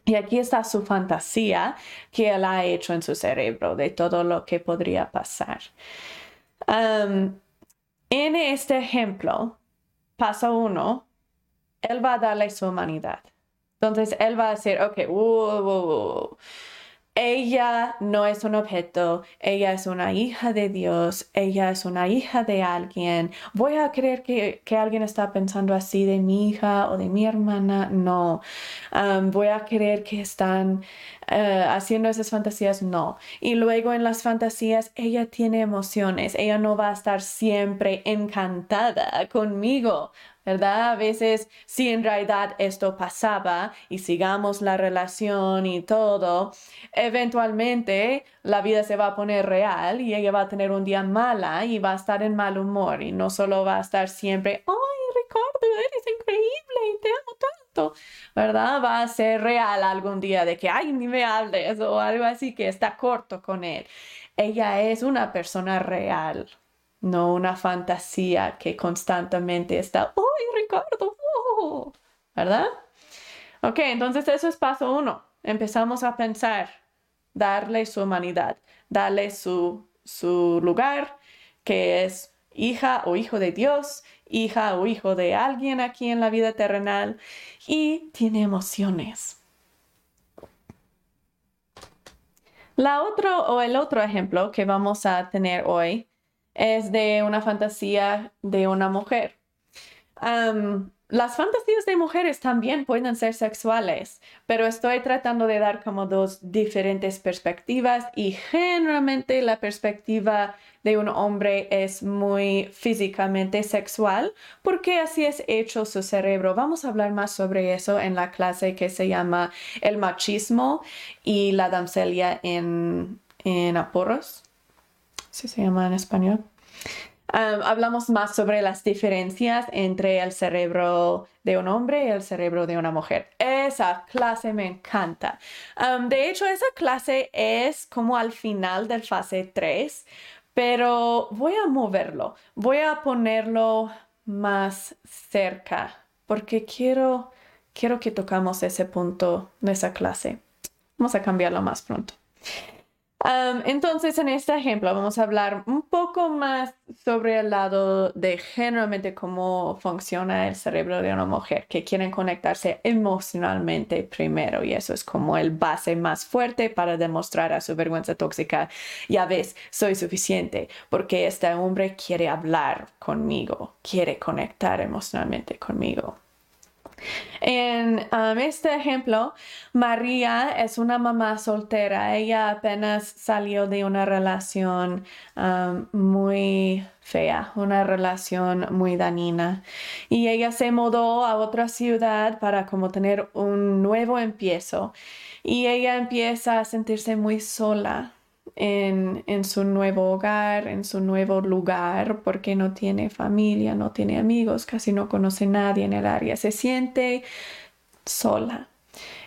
S1: Y aquí está su fantasía que él ha hecho en su cerebro de todo lo que podría pasar. en este ejemplo, paso uno, él va a darle su humanidad. Entonces, él va a decir, ok, ella no es un objeto, ella es una hija de Dios, ella es una hija de alguien. ¿Voy a creer que, alguien está pensando así de mi hija o de mi hermana? No. voy a creer que están eh, haciendo esas fantasías? No. Y luego en las fantasías ella tiene emociones, ella no va a estar siempre encantada conmigo. ¿Verdad? A veces, si en realidad esto pasaba y sigamos la relación y todo, eventualmente la vida se va a poner real y ella va a tener un día mala y va a estar en mal humor y no solo va a estar siempre, ay, Ricardo, eres increíble y te amo tanto, ¿verdad? Va a ser real algún día de que, ay, ni me hables o algo así que está corto con él. Ella es una persona real, no una fantasía que constantemente está, ¡ay, Ricardo! Oh", ¿Verdad? Ok, entonces eso es paso uno. Empezamos a pensar, darle su humanidad, darle su, su lugar, que es hija o hijo de Dios, hija o hijo de alguien aquí en la vida terrenal, y tiene emociones. La otro o el otro ejemplo que vamos a tener hoy es de una fantasía de una mujer. las fantasías de mujeres también pueden ser sexuales, pero estoy tratando de dar como dos diferentes perspectivas y generalmente la perspectiva de un hombre es muy físicamente sexual porque así es hecho su cerebro. Vamos a hablar más sobre eso en la clase que se llama el machismo y la damselia en, en aporos. ¿Sí se llama en español? hablamos más sobre las diferencias entre el cerebro de un hombre y el cerebro de una mujer. Esa clase me encanta. de hecho, esa clase es como al final del fase 3, pero voy a moverlo, voy a ponerlo más cerca porque quiero, quiero que tocamos ese punto de esa clase. Vamos a cambiarlo más pronto entonces, en este ejemplo vamos a hablar un poco más sobre el lado de generalmente cómo funciona el cerebro de una mujer que quiere conectarse emocionalmente primero y eso es como el base más fuerte para demostrar a su vergüenza tóxica, ya ves, soy suficiente porque este hombre quiere hablar conmigo, quiere conectar emocionalmente conmigo. En um, este ejemplo, María es una mamá soltera. Ella apenas salió de una relación um, muy fea, una relación muy dañina. Y ella se mudó a otra ciudad para como tener un nuevo empiezo. Y ella empieza a sentirse muy sola en, su nuevo hogar, en su nuevo lugar, porque no tiene familia, no tiene amigos, casi no conoce nadie en el área. Se siente sola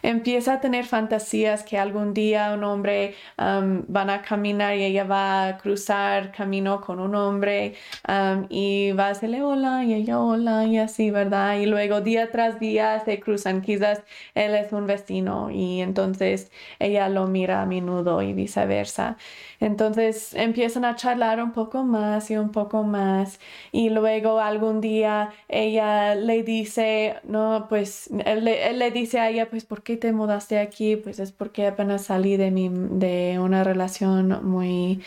S1: empieza a tener fantasías que algún día un hombre um, van a caminar y ella va a cruzar camino con un hombre um, y va a hacerle hola y ella hola y así, ¿verdad? Y luego día tras día se cruzan, quizás él es un vecino y entonces ella lo mira a menudo y viceversa. Entonces empiezan a charlar un poco más y un poco más y luego algún día ella le dice, no, pues él, él le dice a ella, pues, ¿por qué te mudaste aquí? Pues es porque apenas salí de, mi, de una relación muy,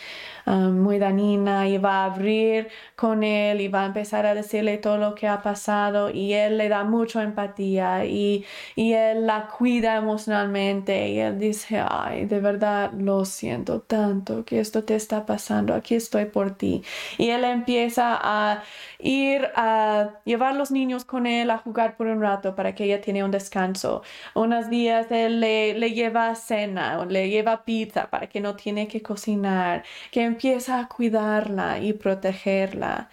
S1: ah, muy dañina y va a abrir con él y va a empezar a decirle todo lo que ha pasado y él le da mucha empatía y, y él la cuida emocionalmente y él dice, ay, de verdad lo siento tanto que esto te está pasando, aquí estoy por ti. Y él empieza a ir a llevar los niños con él a jugar por un rato para que ella tiene un descanso. Unos días él le, le lleva cena o le lleva pizza para que no tiene que cocinar, que empieza a cuidarla y protegerla.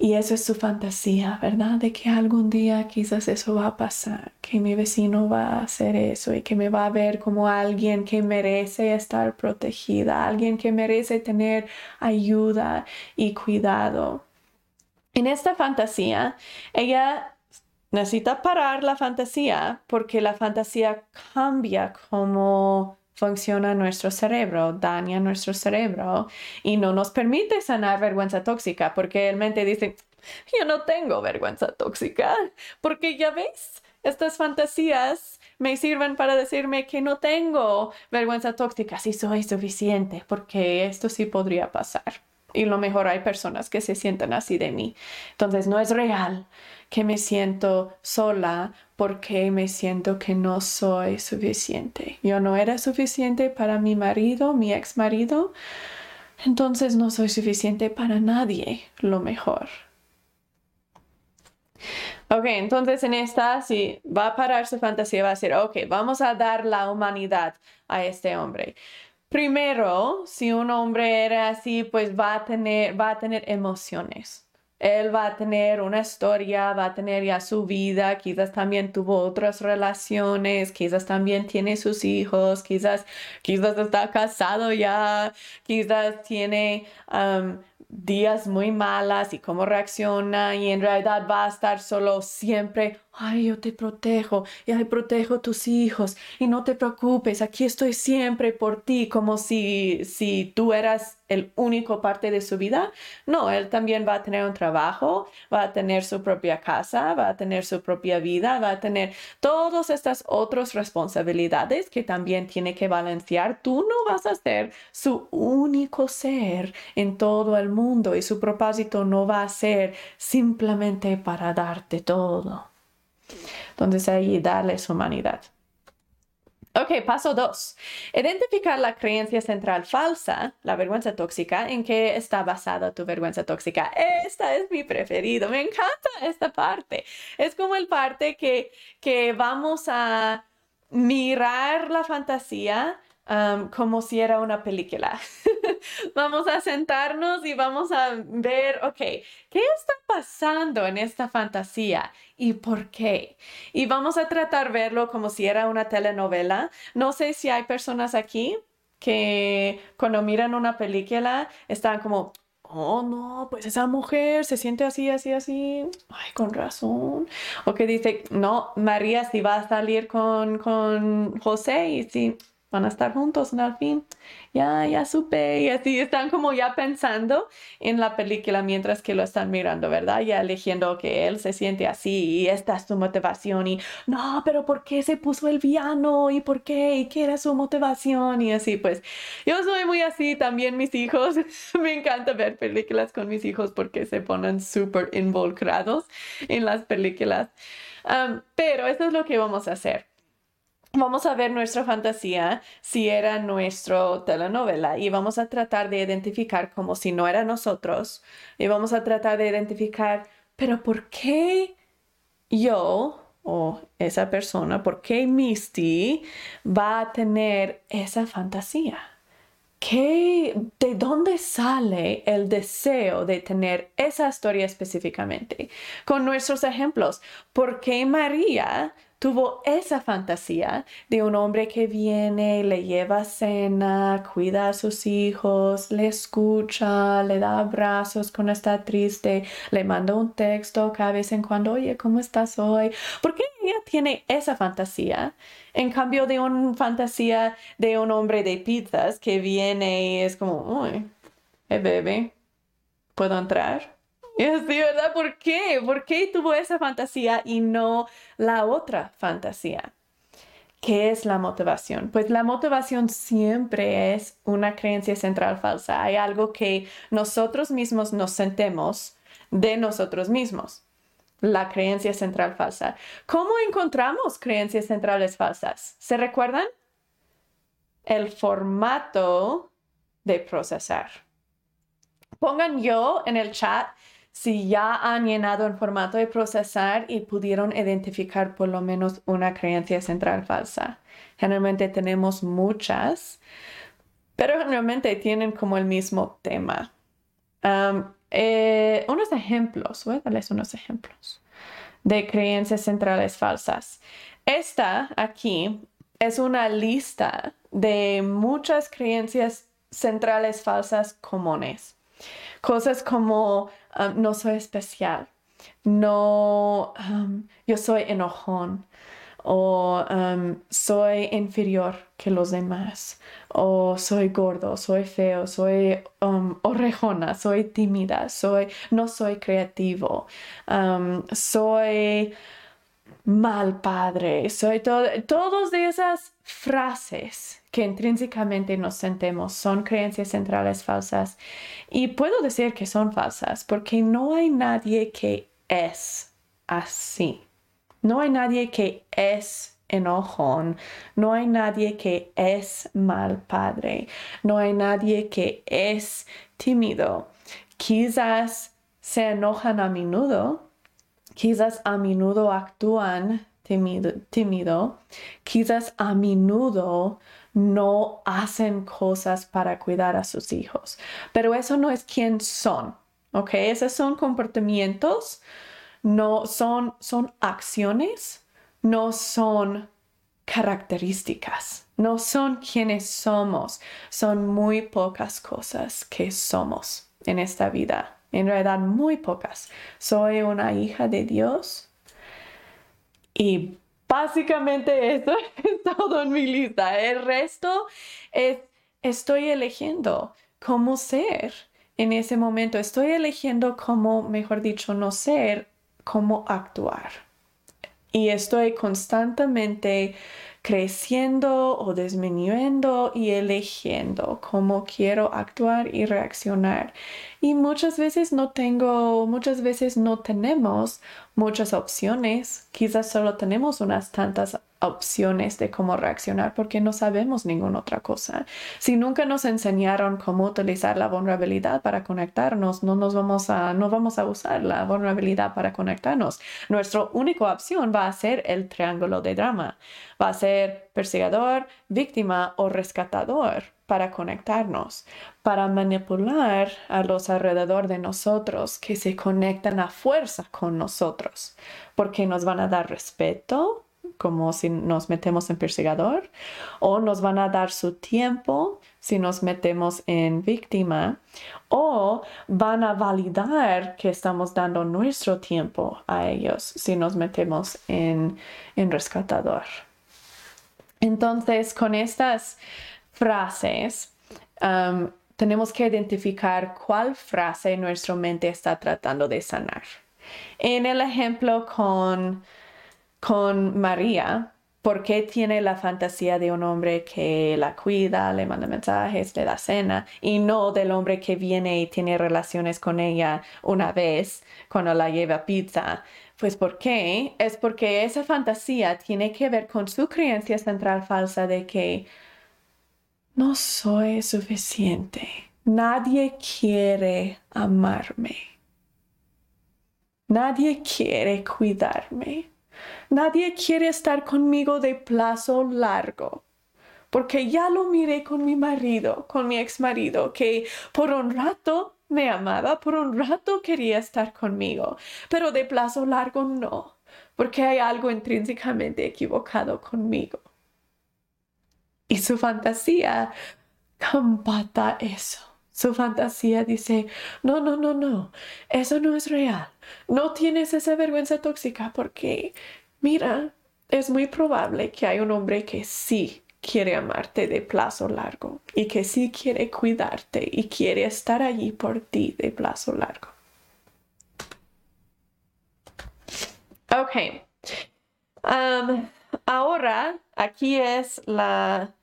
S1: Y eso es su fantasía, ¿verdad? De que algún día quizás eso va a pasar, que mi vecino va a hacer eso y que me va a ver como alguien que merece estar protegida, alguien que merece tener ayuda y cuidado. En esta fantasía, ella necesita parar la fantasía porque la fantasía cambia cómo funciona nuestro cerebro, daña nuestro cerebro y no nos permite sanar vergüenza tóxica porque el mente dice, yo no tengo vergüenza tóxica porque ya ves, estas fantasías me sirven para decirme que no tengo vergüenza tóxica si soy suficiente porque esto sí podría pasar y lo mejor hay personas que se sientan así de mí. Entonces no es real que me siento sola porque me siento que no soy suficiente. Yo no era suficiente para mi marido, mi ex marido. Entonces no soy suficiente para nadie, lo mejor. Ok, entonces en esta, si va a parar su fantasía, va a decir, ok, vamos a dar la humanidad a este hombre. Primero, si un hombre era así, pues va a tener, va a tener emociones. Él va a tener una historia, va a tener ya su vida, quizás también tuvo otras relaciones, quizás también tiene sus hijos, quizás, quizás está casado ya, quizás tiene días muy malas y cómo reacciona y en realidad va a estar solo siempre, ay, yo te protejo y ay, protejo a tus hijos y no te preocupes, aquí estoy siempre por ti, como si, si tú eras el único parte de su vida. No, él también va a tener un trabajo, va a tener su propia casa, va a tener su propia vida, va a tener todas estas otras responsabilidades que también tiene que balancear. Tú no vas a ser su único ser en todo el mundo y su propósito no va a ser simplemente para darte todo. Entonces ahí darles humanidad. Ok, paso dos. Identificar la creencia central falsa, la vergüenza tóxica, en qué está basada tu vergüenza tóxica. Esta es mi preferido. Me encanta esta parte. Es como el parte que, que vamos a mirar la fantasía como si era una película. vamos a sentarnos y vamos a ver, ok, ¿qué está pasando en esta fantasía y por qué? Y vamos a tratar verlo como si era una telenovela. No sé si hay personas aquí que cuando miran una película están como, oh no, pues esa mujer se siente así, así, así, ay, con razón. O que dice, no, María si va a salir con, con José y si van a estar juntos al fin. Ya, ya supe. Y así están como ya pensando en la película mientras que lo están mirando, ¿verdad? Ya eligiendo que él se siente así y esta es su motivación y no, pero ¿por qué se puso el piano? ¿Y por qué? ¿Y qué era su motivación? Y así, pues yo soy muy así también mis hijos. Me encanta ver películas con mis hijos porque se ponen súper involucrados en las películas. pero eso es lo que vamos a hacer vamos a ver nuestra fantasía si era nuestra telenovela y vamos a tratar de identificar como si no era nosotros y vamos a tratar de identificar, pero ¿por qué yo o esa persona, por qué Misty va a tener esa fantasía? ¿Qué, ¿De dónde sale el deseo de tener esa historia específicamente? Con nuestros ejemplos, ¿por qué María tuvo esa fantasía de un hombre que viene, le lleva cena, cuida a sus hijos, le escucha, le da abrazos cuando está triste, le manda un texto cada vez en cuando, oye, ¿cómo estás hoy? ¿Por qué ella tiene esa fantasía? En cambio de una fantasía de un hombre de pizzas que viene y es como, uy, hey bebé, ¿puedo entrar? Y ¿verdad? ¿Por qué? ¿Por qué tuvo esa fantasía y no la otra fantasía? ¿Qué es la motivación? Pues la motivación siempre es una creencia central falsa. Hay algo que nosotros mismos nos sentemos de nosotros mismos. La creencia central falsa. ¿Cómo encontramos creencias centrales falsas? ¿Se recuerdan? El formato de procesar. Pongan yo en el chat si ya han llenado el formato de procesar y pudieron identificar por lo menos una creencia central falsa. Generalmente tenemos muchas, pero generalmente tienen como el mismo tema. Eh, unos ejemplos, voy a darles unos ejemplos de creencias centrales falsas. Esta aquí es una lista de muchas creencias centrales falsas comunes. Cosas como um, no soy especial, no, um, yo soy enojón o um, soy inferior que los demás, o soy gordo, soy feo, soy orejona, soy tímida, soy, no soy creativo, soy mal padre, soy todo, todas esas frases que intrínsecamente nos sentemos son creencias centrales falsas. Y puedo decir que son falsas porque no hay nadie que es así. No hay nadie que es enojón, no hay nadie que es mal padre, no hay nadie que es tímido. Quizás se enojan a menudo, quizás a menudo actúan tímido, quizás a menudo no hacen cosas para cuidar a sus hijos. Pero eso no es quién son, ¿ok? Esos son comportamientos, no son, son acciones, no son características, no son quienes somos, son muy pocas cosas que somos en esta vida. En realidad, muy pocas. Soy una hija de Dios. Y básicamente eso es todo en mi lista. El resto es, estoy eligiendo cómo ser en ese momento. Estoy eligiendo cómo, mejor dicho, no ser, cómo actuar. Y estoy constantemente creciendo o disminuyendo y eligiendo cómo quiero actuar y reaccionar. Y muchas veces no tengo, muchas veces no tenemos muchas opciones. Quizás solo tenemos unas tantas opciones de cómo reaccionar porque no sabemos ninguna otra cosa. Si nunca nos enseñaron cómo utilizar la vulnerabilidad para conectarnos, no nos vamos a no vamos a usar la vulnerabilidad para conectarnos. Nuestra única opción va a ser el triángulo de drama. Va a ser perseguidor, víctima o rescatador para conectarnos, para manipular a los alrededor de nosotros que se conectan a fuerza con nosotros, porque nos van a dar respeto, como si nos metemos en perseguidor, o nos van a dar su tiempo si nos metemos en víctima, o van a validar que estamos dando nuestro tiempo a ellos si nos metemos en, en rescatador. Entonces, con estas frases, tenemos que identificar cuál frase nuestra mente está tratando de sanar. En el ejemplo con con María, ¿por qué tiene la fantasía de un hombre que la cuida, le manda mensajes, le da cena, y no del hombre que viene y tiene relaciones con ella una vez cuando la lleva pizza? Pues ¿por qué? Es porque esa fantasía tiene que ver con su creencia central falsa de que no soy suficiente. Nadie quiere amarme. Nadie quiere cuidarme. Nadie quiere estar conmigo de plazo largo, porque ya lo miré con mi marido, con mi ex marido, que por un rato me amaba, por un rato quería estar conmigo, pero de plazo largo no, porque hay algo intrínsecamente equivocado conmigo. Y su fantasía combata eso. Su fantasía dice, no, no, no, no, eso no es real. No tienes esa vergüenza tóxica porque, mira, es muy probable que hay un hombre que sí quiere amarte de plazo largo y que sí quiere cuidarte y quiere estar allí por ti de plazo largo. Ok. Ahora, aquí es la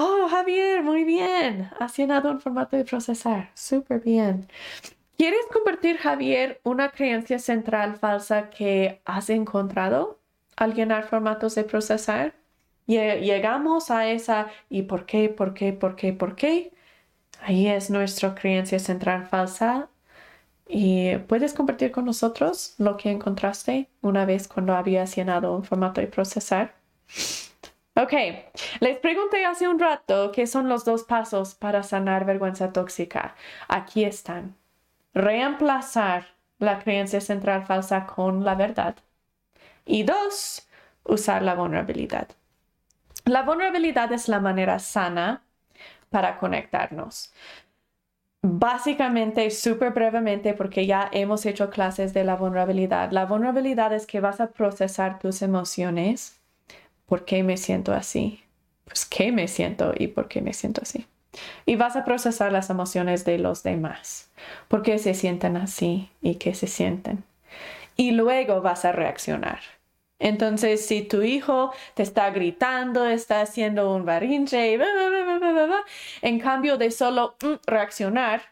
S1: Oh, Javier, muy bien. Has llenado un formato de procesar. Súper bien. ¿Quieres convertir, Javier, una creencia central falsa que has encontrado al llenar formatos de procesar? Llegamos a esa ¿y por qué, por qué, por qué, por qué? Ahí es nuestra creencia central falsa. ¿Y puedes compartir con nosotros lo que encontraste una vez cuando habías llenado un formato de procesar? Ok, les pregunté hace un rato qué son los dos pasos para sanar vergüenza tóxica. Aquí están. Reemplazar la creencia central falsa con la verdad. Y dos, usar la vulnerabilidad. La vulnerabilidad es la manera sana para conectarnos. Básicamente, súper brevemente, porque ya hemos hecho clases de la vulnerabilidad, la vulnerabilidad es que vas a procesar tus emociones ¿Por qué me siento así? Pues qué me siento y por qué me siento así. Y vas a procesar las emociones de los demás. ¿Por qué se sienten así y qué se sienten? Y luego vas a reaccionar. Entonces, si tu hijo te está gritando, está haciendo un barinche, en cambio de solo mm, reaccionar,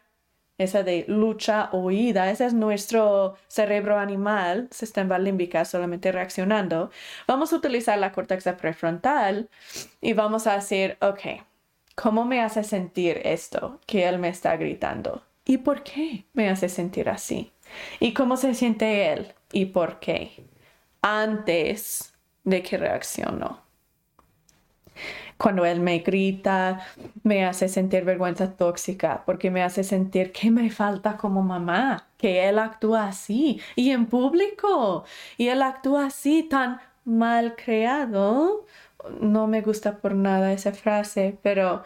S1: esa de lucha o huida, ese es nuestro cerebro animal, sistema límbica, solamente reaccionando. Vamos a utilizar la corteza prefrontal y vamos a decir, ok, ¿cómo me hace sentir esto que él me está gritando? ¿Y por qué me hace sentir así? ¿Y cómo se siente él? ¿Y por qué? Antes de que reacciono. Cuando él me grita, me hace sentir vergüenza tóxica porque me hace sentir que me falta como mamá, que él actúa así y en público y él actúa así tan mal creado no me gusta por nada esa frase, pero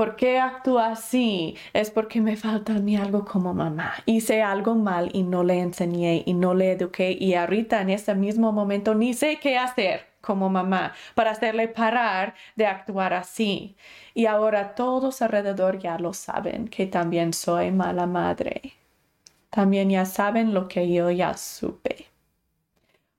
S1: ¿por qué actúa así? Es porque me falta a mí algo como mamá. Hice algo mal y no le enseñé y no le eduqué y ahorita en este mismo momento ni sé qué hacer como mamá para hacerle parar de actuar así. Y ahora todos alrededor ya lo saben que también soy mala madre. También ya saben lo que yo ya supe.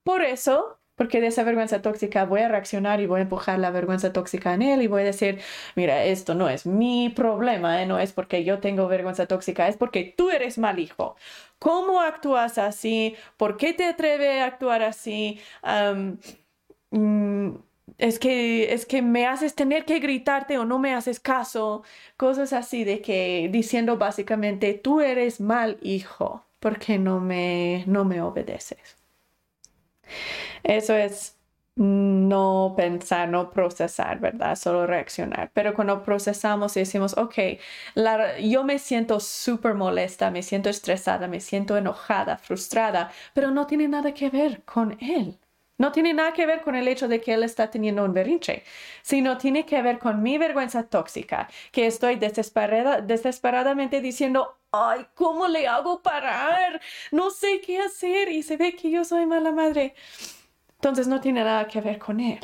S1: Por eso porque de esa vergüenza tóxica voy a reaccionar y voy a empujar la vergüenza tóxica en él y voy a decir, mira, esto no es mi problema, ¿eh? no es porque yo tengo vergüenza tóxica, es porque tú eres mal hijo. ¿Cómo actúas así? ¿Por qué te atreves a actuar así? Mm, es que, es que me haces tener que gritarte o no me haces caso. Cosas así de que diciendo básicamente, tú eres mal hijo porque no me, no me obedeces. Eso es no pensar, no procesar, ¿verdad? Solo reaccionar. Pero cuando procesamos y decimos, ok, yo me siento súper molesta, me siento estresada, me siento enojada, frustrada, pero no tiene nada que ver con él. No tiene nada que ver con el hecho de que él está teniendo un berrinche, sino tiene que ver con mi vergüenza tóxica, que estoy desesperada, desesperadamente diciendo, ay, ¿cómo le hago parar? No sé qué hacer y se ve que yo soy mala madre. Entonces no tiene nada que ver con él.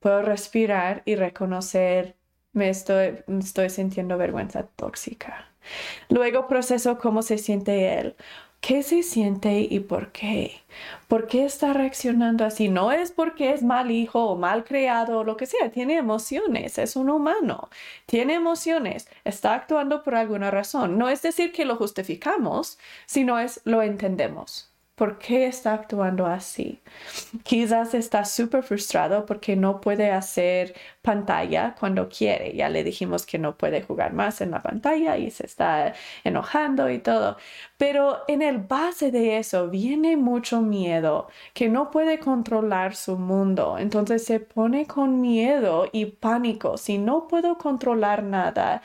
S1: Puedo respirar y reconocer, me estoy, estoy sintiendo vergüenza tóxica. Luego proceso cómo se siente él. ¿Qué se siente y por qué? ¿Por qué está reaccionando así? No es porque es mal hijo o mal creado o lo que sea. Tiene emociones, es un humano. Tiene emociones, está actuando por alguna razón. No es decir que lo justificamos, sino es lo entendemos. ¿Por qué está actuando así? Quizás está súper frustrado porque no puede hacer pantalla cuando quiere. Ya le dijimos que no puede jugar más en la pantalla y se está enojando y todo. Pero en el base de eso viene mucho miedo, que no puede controlar su mundo. Entonces se pone con miedo y pánico. Si no puedo controlar nada,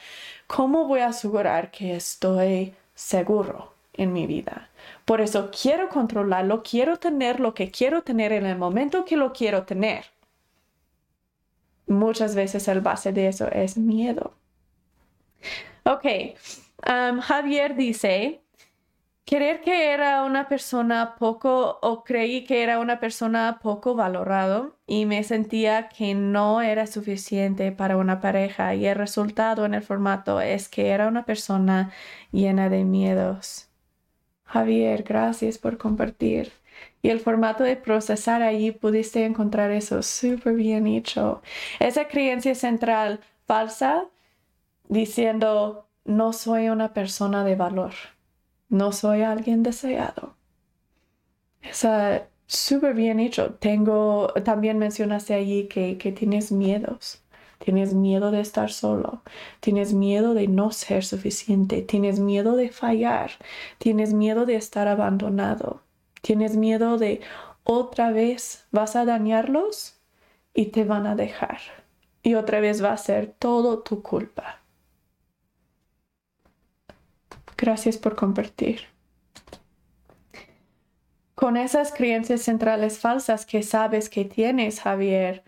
S1: ¿cómo voy a asegurar que estoy seguro en mi vida? Por eso quiero controlarlo, quiero tener lo que quiero tener en el momento que lo quiero tener. Muchas veces el base de eso es miedo. Ok, um, Javier dice, querer que era una persona poco o creí que era una persona poco valorado y me sentía que no era suficiente para una pareja y el resultado en el formato es que era una persona llena de miedos. Javier, gracias por compartir. Y el formato de procesar allí pudiste encontrar eso súper bien hecho. Esa creencia central falsa diciendo, no soy una persona de valor, no soy alguien deseado. Esa súper bien hecho. Tengo, también mencionaste allí que, que tienes miedos. Tienes miedo de estar solo, tienes miedo de no ser suficiente, tienes miedo de fallar, tienes miedo de estar abandonado, tienes miedo de otra vez vas a dañarlos y te van a dejar. Y otra vez va a ser todo tu culpa. Gracias por compartir. Con esas creencias centrales falsas que sabes que tienes, Javier,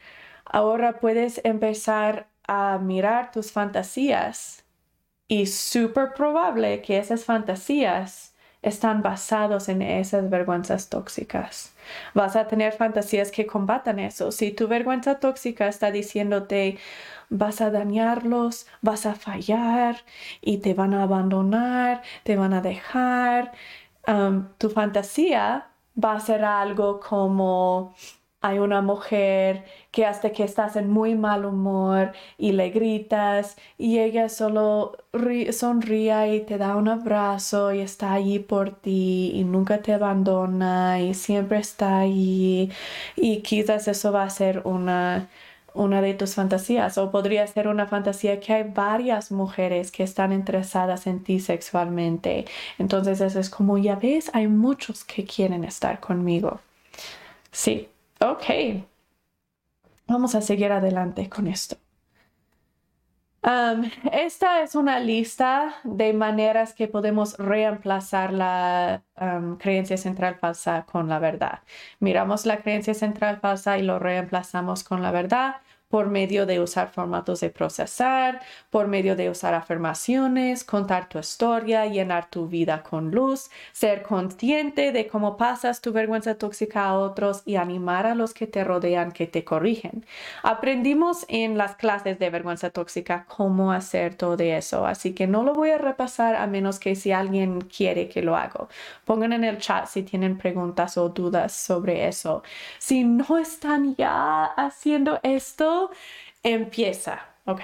S1: Ahora puedes empezar a mirar tus fantasías y súper probable que esas fantasías están basados en esas vergüenzas tóxicas. Vas a tener fantasías que combatan eso. Si tu vergüenza tóxica está diciéndote vas a dañarlos, vas a fallar y te van a abandonar, te van a dejar, um, tu fantasía va a ser algo como hay una mujer que hasta que estás en muy mal humor y le gritas y ella solo sonríe y te da un abrazo y está allí por ti y nunca te abandona y siempre está allí y quizás eso va a ser una una de tus fantasías o podría ser una fantasía que hay varias mujeres que están interesadas en ti sexualmente. Entonces eso es como, ya ves, hay muchos que quieren estar conmigo. Sí, Ok. Vamos a seguir adelante con esto. esta es una lista de maneras que podemos reemplazar la um, creencia central falsa con la verdad. Miramos la creencia central falsa y lo reemplazamos con la verdad por medio de usar formatos de procesar, por medio de usar afirmaciones, contar tu historia, llenar tu vida con luz, ser consciente de cómo pasas tu vergüenza tóxica a otros y animar a los que te rodean que te corrigen. Aprendimos en las clases de vergüenza tóxica cómo hacer todo eso, así que no lo voy a repasar a menos que si alguien quiere que lo haga. Pongan en el chat si tienen preguntas o dudas sobre eso. Si no están ya haciendo esto, empieza, ¿ok?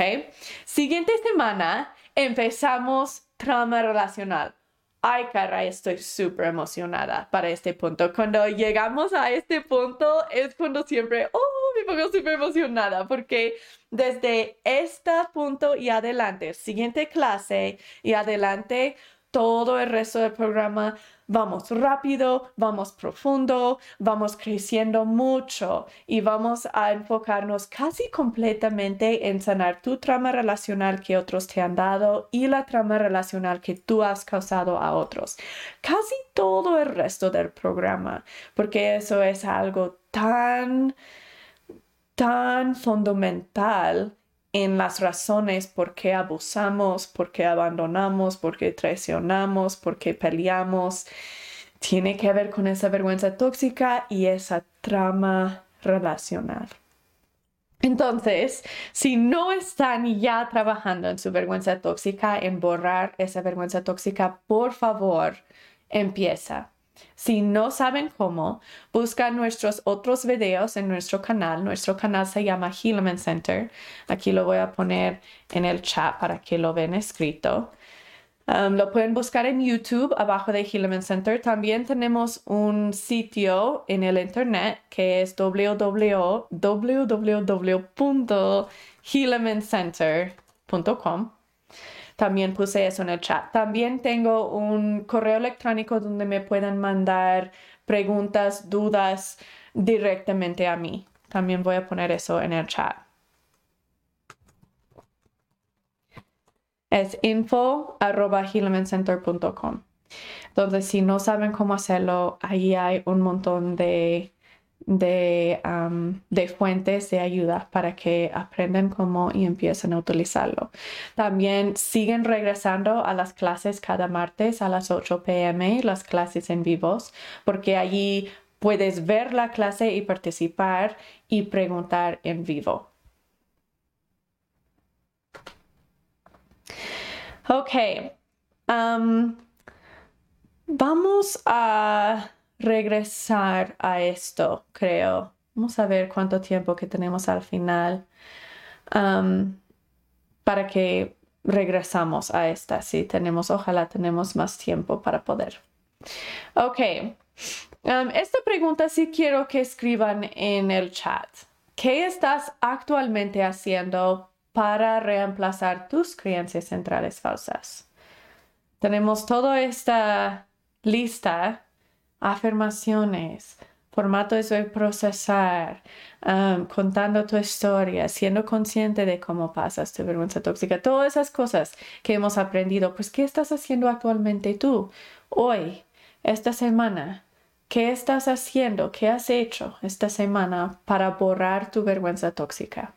S1: Siguiente semana empezamos trama relacional. Ay, caray, estoy súper emocionada para este punto. Cuando llegamos a este punto es cuando siempre, oh, me pongo súper emocionada porque desde este punto y adelante, siguiente clase y adelante, todo el resto del programa vamos rápido, vamos profundo, vamos creciendo mucho y vamos a enfocarnos casi completamente en sanar tu trama relacional que otros te han dado y la trama relacional que tú has causado a otros. Casi todo el resto del programa, porque eso es algo tan, tan fundamental en las razones por qué abusamos, por qué abandonamos, por qué traicionamos, por qué peleamos. Tiene que ver con esa vergüenza tóxica y esa trama relacional. Entonces, si no están ya trabajando en su vergüenza tóxica, en borrar esa vergüenza tóxica, por favor, empieza. Si no saben cómo, busca nuestros otros videos en nuestro canal. Nuestro canal se llama Hillman Center. Aquí lo voy a poner en el chat para que lo vean escrito. Um, lo pueden buscar en YouTube abajo de Hillman Center. También tenemos un sitio en el internet que es www.hillmancenter.com. También puse eso en el chat. También tengo un correo electrónico donde me pueden mandar preguntas, dudas directamente a mí. También voy a poner eso en el chat. Es info Entonces, si no saben cómo hacerlo, ahí hay un montón de de, de, fuentes de ayuda para que aprendan cómo y empiecen a utilizarlo. También siguen regresando a las clases cada martes a las 8 pm, las clases en vivos, porque allí puedes ver la clase y participar y preguntar en vivo. Ok. vamos a regresar a esto, creo. Vamos a ver cuánto tiempo que tenemos al final um, para que regresamos a esta. Si tenemos, ojalá tenemos más tiempo para poder. Ok. Um, esta pregunta sí quiero que escriban en el chat. ¿Qué estás actualmente haciendo para reemplazar tus creencias centrales falsas? Tenemos toda esta lista afirmaciones, formato de procesar, contando tu historia, siendo consciente de cómo pasas tu vergüenza tóxica, todas esas cosas que hemos aprendido. Pues, ¿qué estás haciendo actualmente tú, hoy, esta semana? ¿Qué estás haciendo? ¿Qué has hecho esta semana para borrar tu vergüenza tóxica?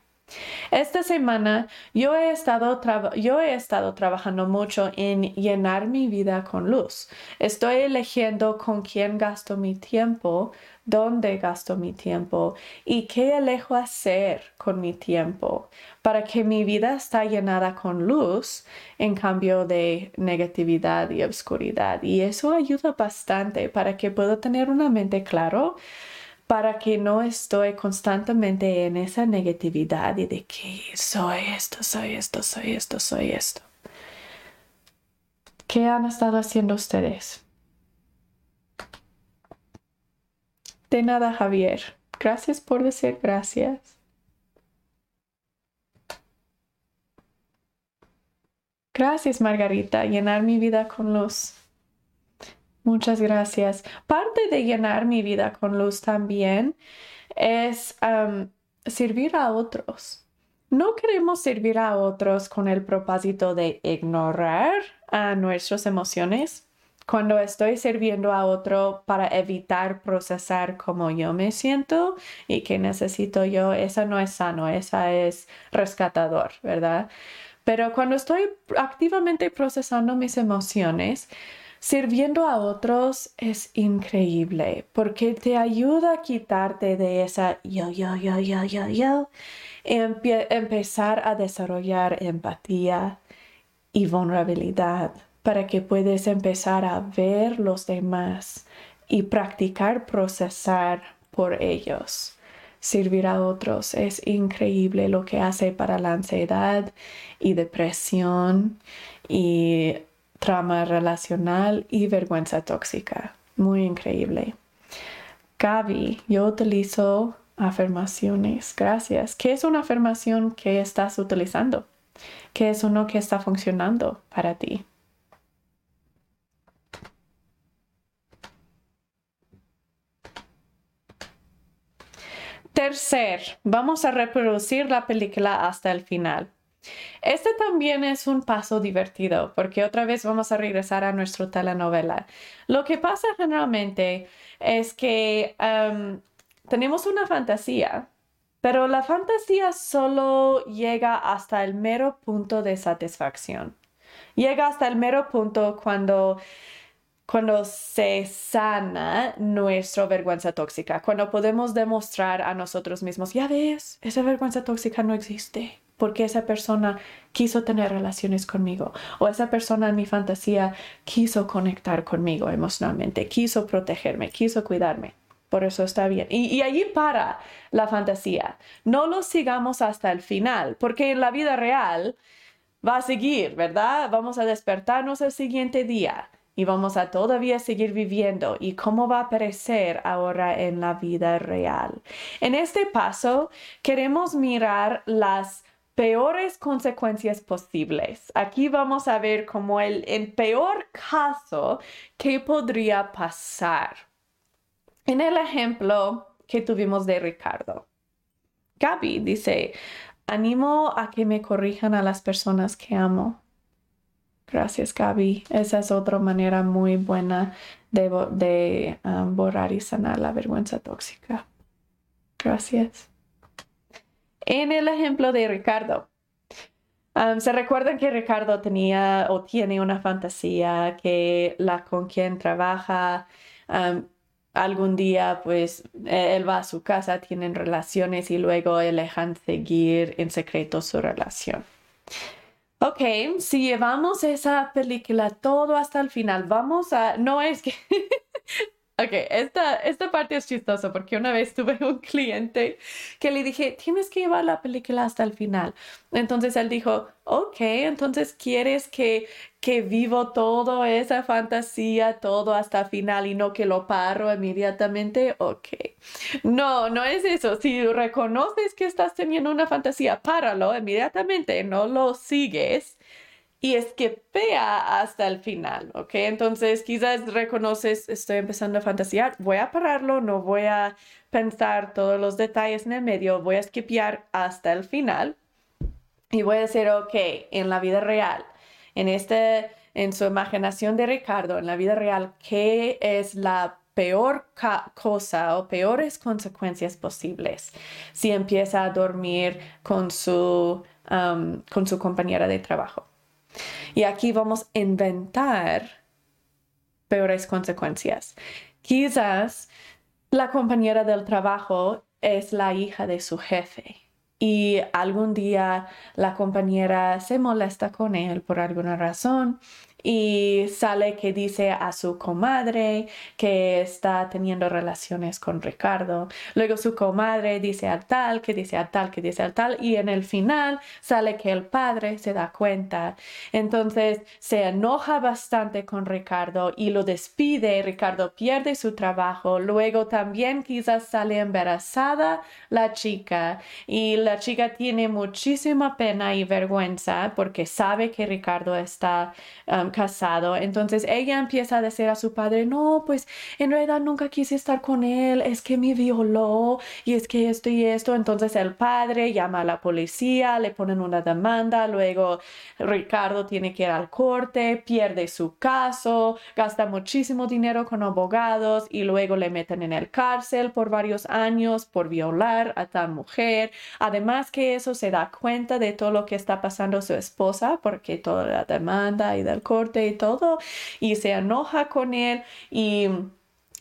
S1: Esta semana yo he, estado yo he estado trabajando mucho en llenar mi vida con luz. Estoy eligiendo con quién gasto mi tiempo, dónde gasto mi tiempo y qué elijo hacer con mi tiempo para que mi vida esté llenada con luz en cambio de negatividad y oscuridad. Y eso ayuda bastante para que pueda tener una mente claro para que no estoy constantemente en esa negatividad y de que soy esto, soy esto, soy esto, soy esto. ¿Qué han estado haciendo ustedes? De nada, Javier. Gracias por decir gracias. Gracias, Margarita. Llenar mi vida con luz. Muchas gracias. Parte de llenar mi vida con luz también es servir a otros. No queremos servir a otros con el propósito de ignorar a nuestras emociones, cuando estoy sirviendo a otro para evitar procesar cómo yo me siento y que necesito yo, esa no es sano, esa es rescatador, ¿verdad? Pero cuando estoy activamente procesando mis emociones, Sirviendo a otros es increíble porque te ayuda a quitarte de esa yo, yo, yo, yo, yo, yo, empezar a desarrollar empatía y vulnerabilidad para que puedas empezar a ver los demás y practicar procesar por ellos. Servir a otros es increíble lo que hace para la ansiedad y depresión y trama relacional y vergüenza tóxica. Muy increíble. Gaby, yo utilizo afirmaciones. Gracias. ¿Qué es una afirmación que estás utilizando? ¿Qué es uno que está funcionando para ti? Tercer, vamos a reproducir la película hasta el final. Este también es un paso divertido porque otra vez vamos a regresar a nuestra telenovela. Lo que pasa generalmente es que tenemos una fantasía, pero la fantasía solo llega hasta el mero punto de satisfacción. Llega hasta el mero punto cuando cuando se sana nuestra vergüenza tóxica, cuando podemos demostrar a nosotros mismos, ya ves, esa vergüenza tóxica no existe porque esa persona quiso tener relaciones conmigo o esa persona en mi fantasía quiso conectar conmigo emocionalmente, quiso protegerme, quiso cuidarme. Por eso está bien. Y, allí para la fantasía. No lo sigamos hasta el final, porque en la vida real va a seguir, ¿verdad? Vamos a despertarnos el siguiente día y vamos a todavía seguir viviendo y cómo va a aparecer ahora en la vida real. En este paso queremos mirar las peores consecuencias posibles. Aquí vamos a ver como el, el peor caso que podría pasar. En el ejemplo que tuvimos de Ricardo, Gaby dice, animo a que me corrijan a las personas que amo. Gracias, Gaby. Esa es otra manera muy buena de, um, borrar y sanar la vergüenza tóxica. Gracias. En el ejemplo de Ricardo, se recuerdan que Ricardo tenía o tiene una fantasía que la con quien trabaja algún día pues e-, él va a su casa, tienen relaciones y luego le dejan seguir en secreto su relación. Ok, si llevamos esa película todo hasta el final, vamos a, no es que Ok, esta, esta parte es chistosa porque una vez tuve un cliente que le dije, tienes que llevar la película hasta el final. Entonces él dijo, ok, entonces quieres que, que vivo toda esa fantasía, todo hasta el final y no que lo paro inmediatamente. Ok. No, no es eso. Si reconoces que estás teniendo una fantasía, páralo inmediatamente, no lo sigues y es que vea hasta el final, ¿ok? Entonces quizás reconoces, estoy empezando a fantasear, voy a pararlo, no voy a pensar todos los detalles en el medio, voy a skipear hasta el final y voy a decir, ok, en la vida real, en este, en su imaginación de Ricardo, en la vida real, ¿qué es la peor cosa o peores consecuencias posibles si empieza a dormir con su, um, con su compañera de trabajo? Y aquí vamos a inventar peores consecuencias. Quizás la compañera del trabajo es la hija de su jefe y algún día la compañera se molesta con él por alguna razón y sale que dice a su comadre que está teniendo relaciones con Ricardo. Luego su comadre dice al tal, que dice al tal, que dice al tal y en el final sale que el padre se da cuenta. Entonces se enoja bastante con Ricardo y lo despide. Ricardo pierde su trabajo. Luego también quizás sale embarazada la chica y la chica tiene muchísima pena y vergüenza porque sabe que Ricardo está um, casado. Entonces ella empieza a decir a su padre, no, pues en realidad nunca quise estar con él, es que me violó y es que esto y esto. Entonces el padre llama a la policía, le ponen una demanda, luego Ricardo tiene que ir al corte, pierde su caso, gasta muchísimo dinero con abogados y luego le meten en el cárcel por varios años por violar a tal mujer. Además que eso se da cuenta de todo lo que está pasando su esposa porque toda la demanda y del corte y todo y se enoja con él y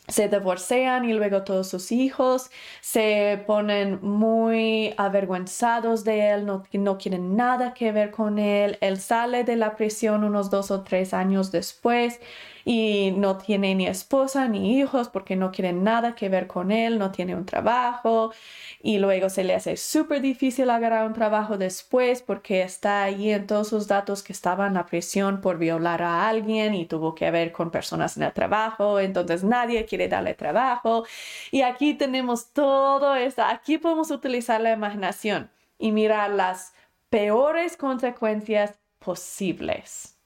S1: se divorcian y luego todos sus hijos se ponen muy avergüenzados de él, no, no, quieren nada que ver con él. Él sale de la prisión unos dos o tres años después y no tiene ni esposa ni hijos porque no quieren nada que ver con él, no tiene un trabajo. Y luego se le hace súper difícil agarrar un trabajo después porque está ahí en todos sus datos que estaba en la prisión por violar a alguien y tuvo que ver con personas en el trabajo, entonces nadie quiere darle trabajo. Y aquí tenemos todo esto, aquí podemos utilizar la imaginación y mirar las peores consecuencias posibles.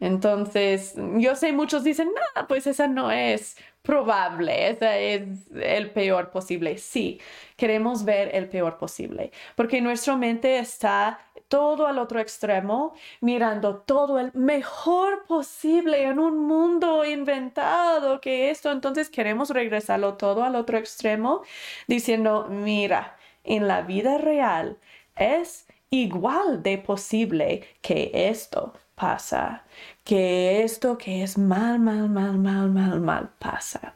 S1: Entonces, yo sé, muchos dicen, no, pues esa no es probable, esa es el peor posible. Sí, queremos ver el peor posible, porque nuestra mente está todo al otro extremo, mirando todo el mejor posible en un mundo inventado que esto. Entonces queremos regresarlo todo al otro extremo, diciendo, mira, en la vida real es igual de posible que esto pasa, que esto que es mal, mal, mal, mal, mal, mal pasa.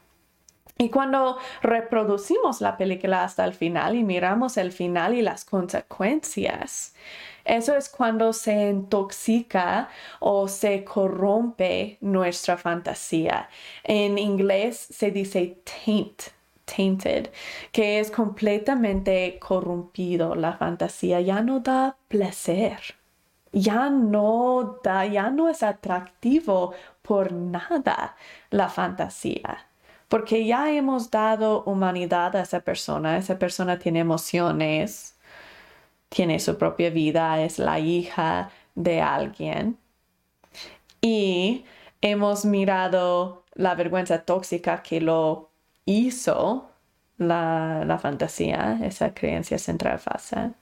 S1: Y cuando reproducimos la película hasta el final y miramos el final y las consecuencias, eso es cuando se intoxica o se corrompe nuestra fantasía. En inglés se dice taint, tainted, que es completamente corrompido. La fantasía ya no da placer ya no da, ya no es atractivo por nada la fantasía. Porque ya hemos dado humanidad a esa persona, esa persona tiene emociones, tiene su propia vida, es la hija de alguien. Y hemos mirado la vergüenza tóxica que lo hizo la, la fantasía, esa creencia central falsa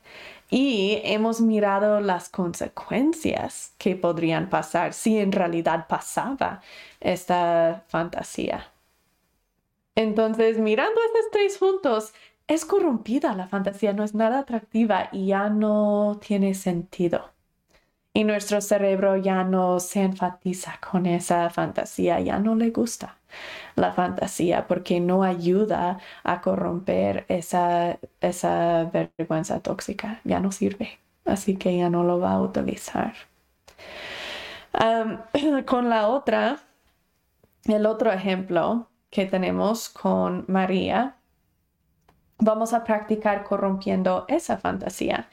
S1: y hemos mirado las consecuencias que podrían pasar si en realidad pasaba esta fantasía. Entonces, mirando estos tres juntos, es corrompida la fantasía, no es nada atractiva y ya no tiene sentido. Y nuestro cerebro ya no se enfatiza con esa fantasía, ya no le gusta la fantasía porque no ayuda a corromper esa, esa vergüenza tóxica, ya no sirve, así que ya no lo va a utilizar. con la otra, el otro ejemplo que tenemos con María, vamos a practicar corrompiendo esa fantasía.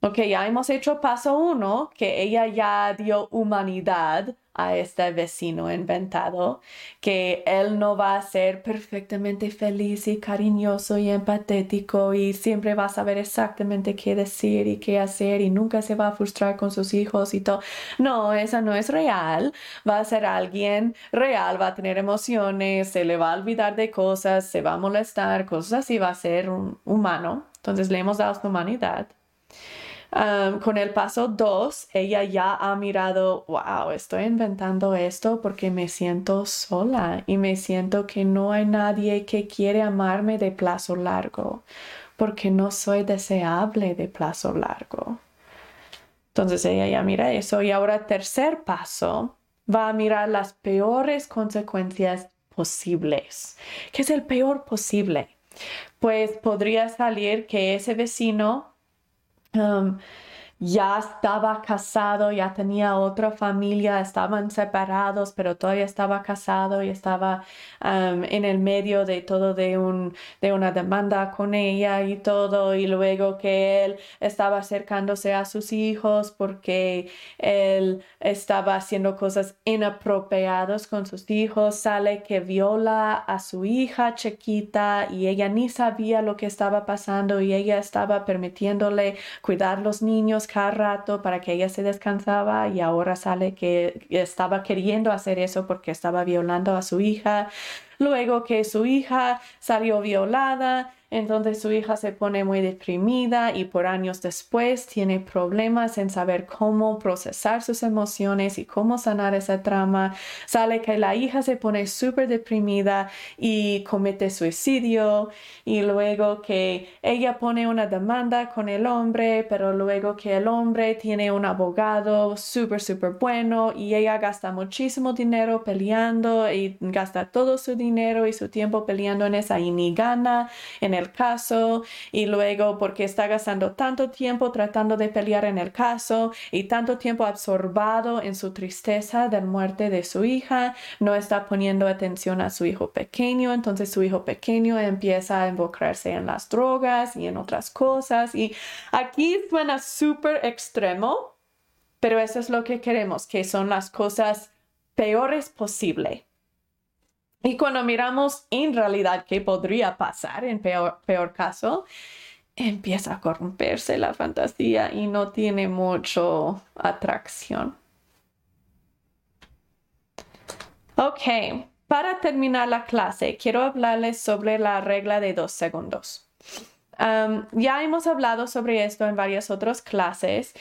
S1: Ok, ya hemos hecho paso uno, que ella ya dio humanidad a este vecino inventado, que él no va a ser perfectamente feliz y cariñoso y empatético y siempre va a saber exactamente qué decir y qué hacer y nunca se va a frustrar con sus hijos y todo. No, esa no es real. Va a ser alguien real, va a tener emociones, se le va a olvidar de cosas, se va a molestar, cosas así, va a ser un humano. Entonces le hemos dado su humanidad con el paso 2, ella ya ha mirado, wow, estoy inventando esto porque me siento sola y me siento que no hay nadie que quiere amarme de plazo largo, porque no soy deseable de plazo largo. Entonces ella ya mira eso y ahora tercer paso va a mirar las peores consecuencias posibles. ¿Qué es el peor posible? Pues podría salir que ese vecino Um, ya estaba casado, ya tenía otra familia, estaban separados, pero todavía estaba casado y estaba um, en el medio de todo de, un, de una demanda con ella y todo, y luego que él estaba acercándose a sus hijos porque él estaba haciendo cosas inapropiadas con sus hijos, sale que viola a su hija chiquita y ella ni sabía lo que estaba pasando y ella estaba permitiéndole cuidar los niños cada rato para que ella se descansaba y ahora sale que estaba queriendo hacer eso porque estaba violando a su hija. Luego que su hija salió violada, entonces su hija se pone muy deprimida y por años después tiene problemas en saber cómo procesar sus emociones y cómo sanar esa trama. Sale que la hija se pone súper deprimida y comete suicidio y luego que ella pone una demanda con el hombre, pero luego que el hombre tiene un abogado súper, súper bueno y ella gasta muchísimo dinero peleando y gasta todo su dinero y su tiempo peleando en esa y ni gana el caso y luego porque está gastando tanto tiempo tratando de pelear en el caso y tanto tiempo absorbado en su tristeza de la muerte de su hija, no está poniendo atención a su hijo pequeño, entonces su hijo pequeño empieza a involucrarse en las drogas y en otras cosas y aquí suena súper extremo, pero eso es lo que queremos, que son las cosas peores posible. Y cuando miramos en realidad qué podría pasar en peor, caso, empieza a corromperse la fantasía y no tiene mucho atracción. Ok, para terminar la clase, quiero hablarles sobre la regla de dos segundos. Ya hemos hablado sobre esto en varias otras clases,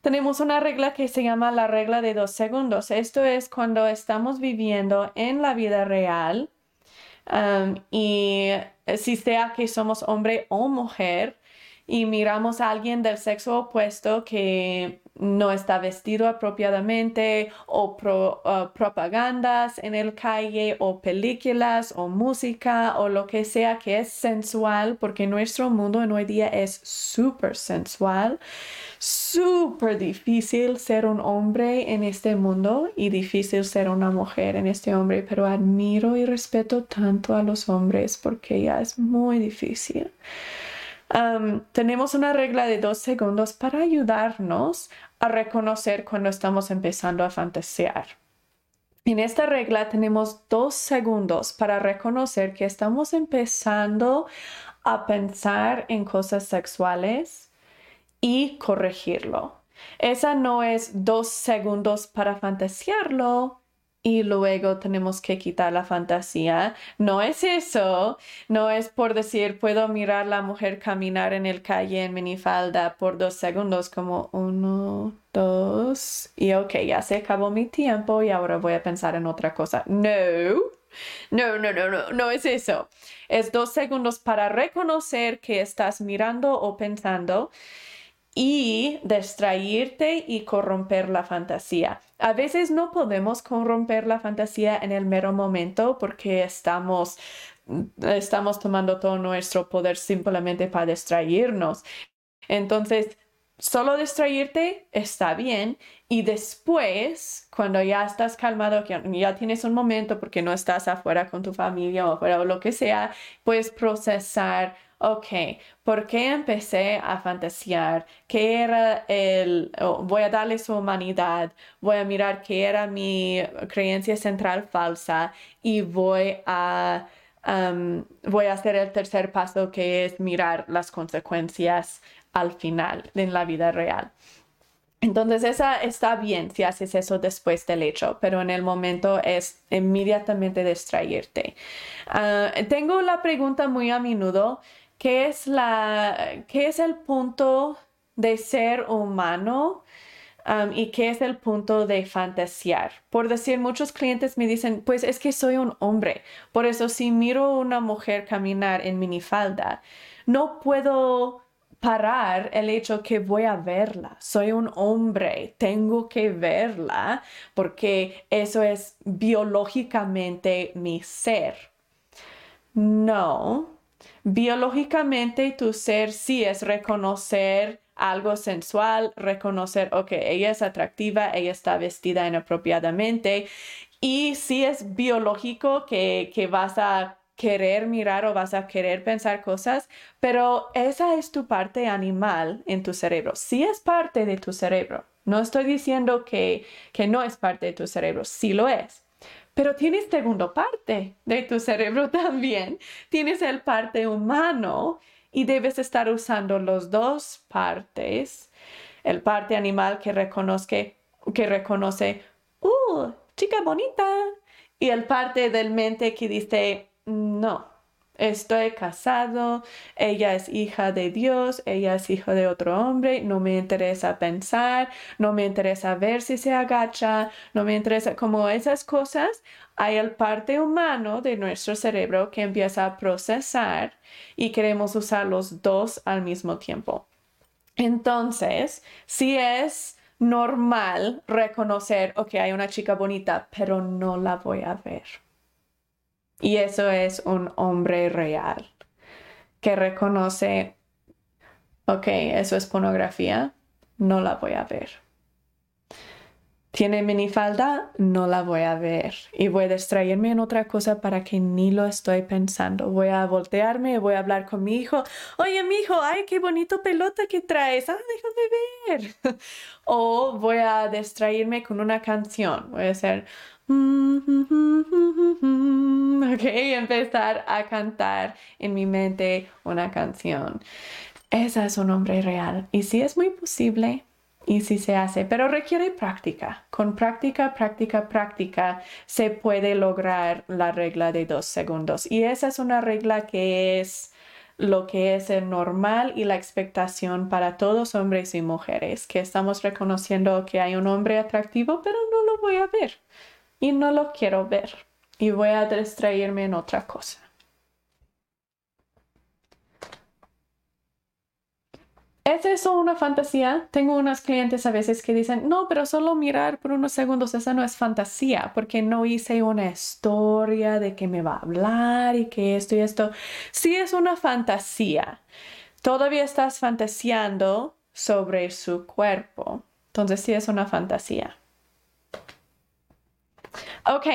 S1: tenemos una regla que se llama la regla de dos segundos. Esto es cuando estamos viviendo en la vida real um, y si sea que somos hombre o mujer y miramos a alguien del sexo opuesto que no está vestido apropiadamente o uh, propagandas en el calle o películas o música o lo que sea que es sensual porque nuestro mundo en hoy día es súper sensual súper difícil ser un hombre en este mundo y difícil ser una mujer en este hombre pero admiro y respeto tanto a los hombres porque ya es muy difícil tenemos una regla de dos segundos para ayudarnos a reconocer cuando estamos empezando a fantasear. En esta regla tenemos dos segundos para reconocer que estamos empezando a pensar en cosas sexuales y corregirlo. Esa no es dos segundos para fantasearlo, y luego tenemos que quitar la fantasía. No es eso, no es por decir puedo mirar a la mujer caminar en el calle en minifalda por dos segundos como uno, dos y ok, ya se acabó mi tiempo y ahora voy a pensar en otra cosa. No, no, no, no, no, no es eso. Es dos segundos para reconocer que estás mirando o pensando y distraerte y corromper la fantasía. A veces no podemos corromper la fantasía en el mero momento porque estamos, estamos tomando todo nuestro poder simplemente para distraernos. Entonces, solo distraerte está bien y después, cuando ya estás calmado, ya tienes un momento porque no estás afuera con tu familia o afuera o lo que sea, puedes procesar ok, ¿por qué empecé a fantasear? ¿Qué era el, voy a darle su humanidad, voy a mirar qué era mi creencia central falsa y voy a, voy a hacer el tercer paso que es mirar las consecuencias al final en la vida real. Entonces, esa está bien si haces eso después del hecho, pero en el momento es inmediatamente distraerte. Ah, tengo la pregunta muy a menudo ¿Qué es, la, qué es el punto de ser humano um, y qué es el punto de fantasear? Por decir, muchos clientes me dicen, pues es que soy un hombre, por eso si miro a una mujer caminar en minifalda, no puedo parar el hecho que voy a verla. Soy un hombre, tengo que verla porque eso es biológicamente mi ser. No, biológicamente tu ser sí es reconocer algo sensual, reconocer, ok, ella es atractiva, ella está vestida inapropiadamente y sí es biológico que, que vas a querer mirar o vas a querer pensar cosas, pero esa es tu parte animal en tu cerebro. Sí es parte de tu cerebro. No estoy diciendo que, que no es parte de tu cerebro, sí lo es. Pero tienes segunda parte de tu cerebro también. Tienes el parte humano y debes estar usando los dos partes. el parte animal que reconoce, que reconoce, ¡uh, chica bonita! Y el parte del mente que dice, no, Estoy casado, ella es hija de Dios, ella es hijo de otro hombre, no me interesa pensar, no me interesa ver si se agacha, no me interesa como esas cosas. Hay el parte humano de nuestro cerebro que empieza a procesar y queremos usar los dos al mismo tiempo. Entonces, si es normal reconocer, ok, hay una chica bonita, pero no la voy a ver. Y eso es un hombre real que reconoce, ok, eso es pornografía, no la voy a ver. Tiene minifalda, no la voy a ver. Y voy a distraerme en otra cosa para que ni lo estoy pensando. Voy a voltearme voy a hablar con mi hijo. Oye, mi hijo, ay, qué bonito pelota que traes. Ah, déjame ver. o voy a distraerme con una canción. Voy a hacer, Ok, empezar a cantar en mi mente una canción. Esa es un hombre real. Y sí es muy posible y sí se hace, pero requiere práctica. Con práctica, práctica, práctica se puede lograr la regla de dos segundos. Y esa es una regla que es lo que es el normal y la expectación para todos hombres y mujeres, que estamos reconociendo que hay un hombre atractivo, pero no lo voy a ver y no lo quiero ver y voy a distraerme en otra cosa. ¿Es eso una fantasía? Tengo unos clientes a veces que dicen, no, pero solo mirar por unos segundos, esa no es fantasía, porque no hice una historia de que me va a hablar y que esto y esto. Sí es una fantasía. Todavía estás fantaseando sobre su cuerpo. Entonces sí es una fantasía. Ok,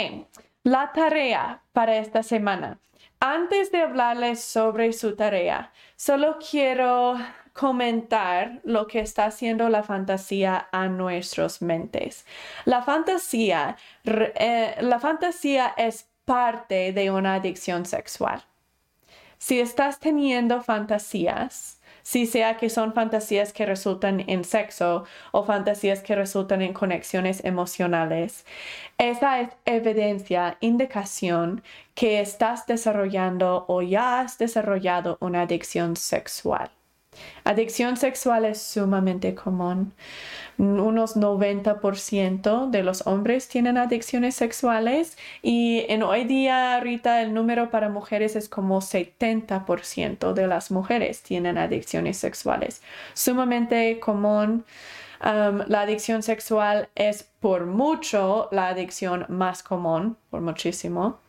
S1: la tarea para esta semana. Antes de hablarles sobre su tarea, solo quiero comentar lo que está haciendo la fantasía a nuestras mentes. La fantasía, eh, la fantasía es parte de una adicción sexual. Si estás teniendo fantasías, si sea que son fantasías que resultan en sexo o fantasías que resultan en conexiones emocionales. Esa es evidencia, indicación que estás desarrollando o ya has desarrollado una adicción sexual. Adicción sexual es sumamente común. Unos 90% de los hombres tienen adicciones sexuales y en hoy día ahorita el número para mujeres es como 70% de las mujeres tienen adicciones sexuales. Sumamente común. la adicción sexual es por mucho la adicción más común, por muchísimo.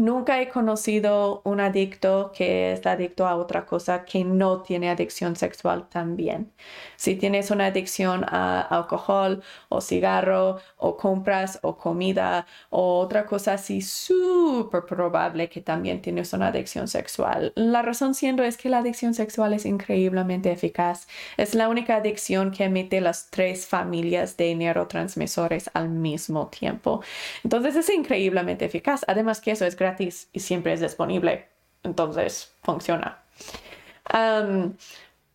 S1: Nunca he conocido un adicto que es adicto a otra cosa que no tiene adicción sexual también. Si tienes una adicción a alcohol o cigarro o compras o comida o otra cosa así, súper probable que también tienes una adicción sexual. La razón siendo es que la adicción sexual es increíblemente eficaz. Es la única adicción que emite las tres familias de neurotransmisores al mismo tiempo. Entonces es increíblemente eficaz. Además que eso es gratis y siempre es disponible. Entonces funciona.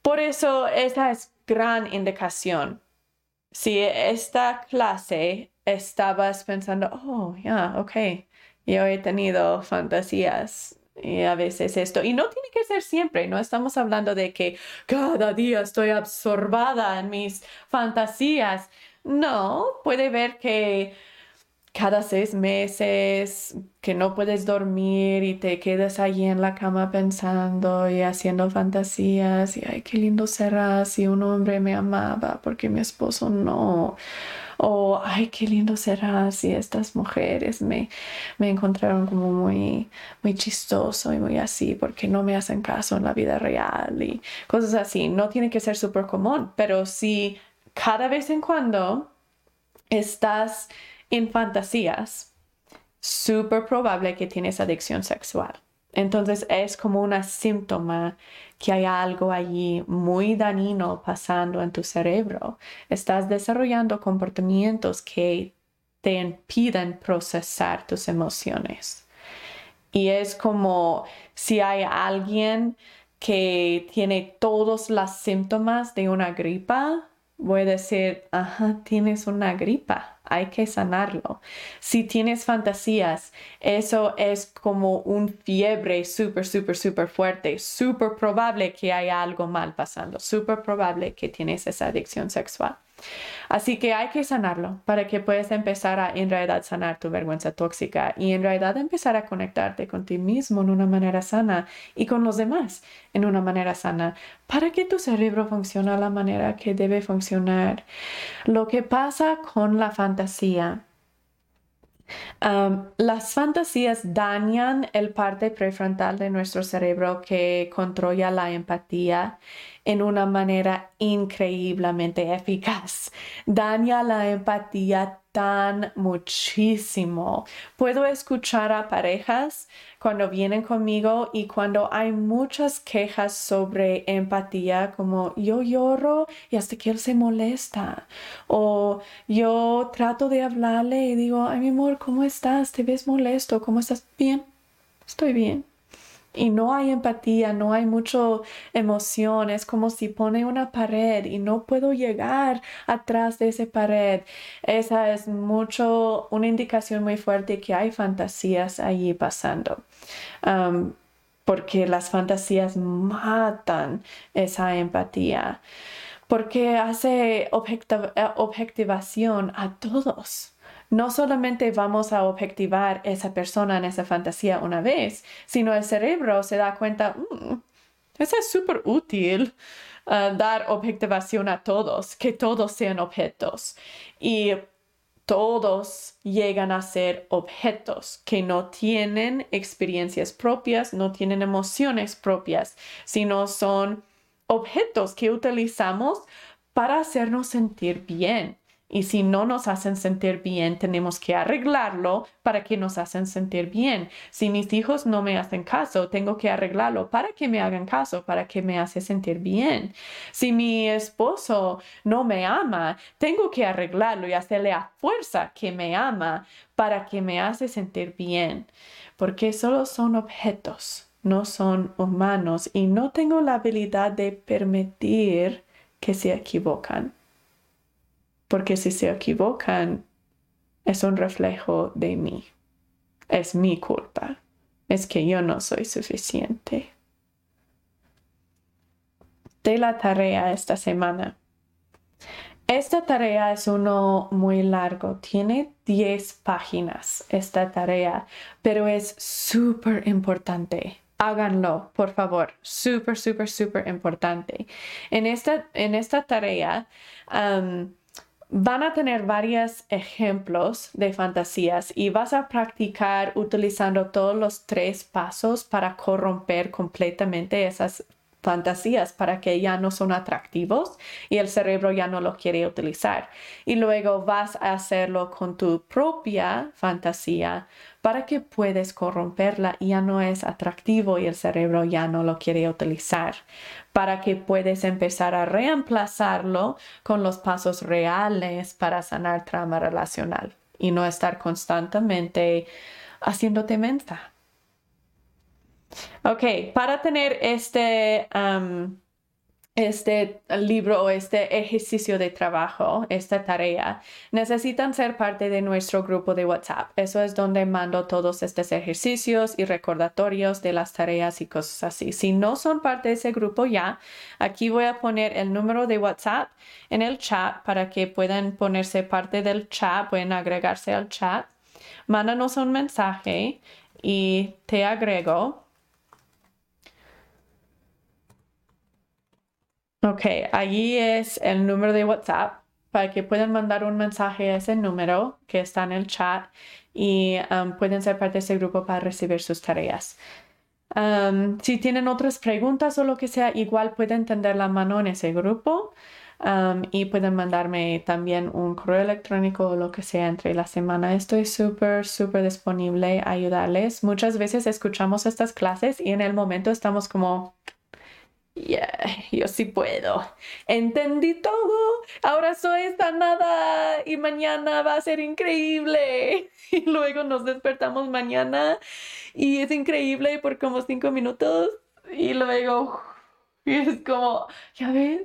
S1: por eso esa es gran indicación. Si esta clase estabas pensando, oh, ya, ok, yo he tenido fantasías y a veces esto, y no tiene que ser siempre, no estamos hablando de que cada día estoy absorbada en mis fantasías. No, puede ver que cada seis meses que no puedes dormir y te quedas allí en la cama pensando y haciendo fantasías y ay, qué lindo será si un hombre me amaba porque mi esposo no. O ay, qué lindo será si estas mujeres me, me encontraron como muy, muy chistoso y muy así porque no me hacen caso en la vida real y cosas así. No tiene que ser súper común, pero si cada vez en cuando estás en fantasías, súper probable que tienes adicción sexual. Entonces es como un síntoma que hay algo allí muy dañino pasando en tu cerebro. Estás desarrollando comportamientos que te impiden procesar tus emociones. Y es como si hay alguien que tiene todos los síntomas de una gripa, voy a decir, ajá, tienes una gripa, hay que sanarlo. Si tienes fantasías, eso es como un fiebre súper, súper, súper fuerte, súper probable que haya algo mal pasando, súper probable que tienes esa adicción sexual. Así que hay que sanarlo para que puedas empezar a en realidad sanar tu vergüenza tóxica y en realidad empezar a conectarte con ti mismo en una manera sana y con los demás en una manera sana para que tu cerebro funcione a la manera que debe funcionar. Lo que pasa con la fantasía las fantasías dañan el parte prefrontal de nuestro cerebro que controla la empatía en una manera increíblemente eficaz. Daña la empatía tan muchísimo. Puedo escuchar a parejas cuando vienen conmigo y cuando hay muchas quejas sobre empatía, como yo lloro y hasta que él se molesta. O yo trato de hablarle y digo, ay mi amor, ¿cómo estás? ¿Te ves molesto? ¿Cómo estás? Bien, estoy bien y no hay empatía, no hay mucha emoción, es como si pone una pared y no puedo llegar atrás de esa pared. Esa es mucho, una indicación muy fuerte que hay fantasías allí pasando. porque las fantasías matan esa empatía, porque hace objetivación a todos no solamente vamos a objetivar esa persona en esa fantasía una vez, sino el cerebro se da cuenta, mm, eso es súper útil. Uh, dar objetivación a todos, que todos sean objetos. Y todos llegan a ser objetos que no tienen experiencias propias, no tienen emociones propias, sino son objetos que utilizamos para hacernos sentir bien. Y si no nos hacen sentir bien, tenemos que arreglarlo para que nos hacen sentir bien. Si mis hijos no me hacen caso, tengo que arreglarlo para que me hagan caso, para que me hace sentir bien. Si mi esposo no me ama, tengo que arreglarlo y hacerle a fuerza que me ama para que me hace sentir bien. Porque solo son objetos, no son humanos y no tengo la habilidad de permitir que se equivocan porque si se equivocan, es un reflejo de mí. Es mi culpa. Es que yo no soy suficiente. De la tarea esta semana. Esta tarea es uno muy largo, tiene 10 páginas esta tarea, pero es súper importante. Háganlo, por favor, súper, súper, súper importante. En esta, en esta tarea, van a tener varios ejemplos de fantasías y vas a practicar utilizando todos los tres pasos para corromper completamente esas fantasías para que ya no son atractivos y el cerebro ya no lo quiere utilizar. Y luego vas a hacerlo con tu propia fantasía para que puedes corromperla y ya no es atractivo y el cerebro ya no lo quiere utilizar. Para que puedes empezar a reemplazarlo con los pasos reales para sanar trama relacional y no estar constantemente haciéndote mensa. Ok, para tener este, este libro o este ejercicio de trabajo, esta tarea, necesitan ser parte de nuestro grupo de WhatsApp. Eso es donde mando todos estos ejercicios y recordatorios de las tareas y cosas así. Si no son parte de ese grupo ya, aquí voy a poner el número de WhatsApp en el chat para que puedan ponerse parte del chat, pueden agregarse al chat. Mándanos un mensaje y te agrego Ok, allí es el número de WhatsApp para que puedan mandar un mensaje a ese número que está en el chat y um, pueden ser parte de ese grupo para recibir sus tareas. Um, si tienen otras preguntas o lo que sea, igual pueden tender la mano en ese grupo um, y pueden mandarme también un correo electrónico o lo que sea entre la semana. Estoy súper, súper disponible a ayudarles. Muchas veces escuchamos estas clases y en el momento estamos como, Yeah, yo sí puedo. Entendí todo. Ahora soy sanada y mañana va a ser increíble. Y luego nos despertamos mañana y es increíble por como cinco minutos. Y luego y es como, ya ves,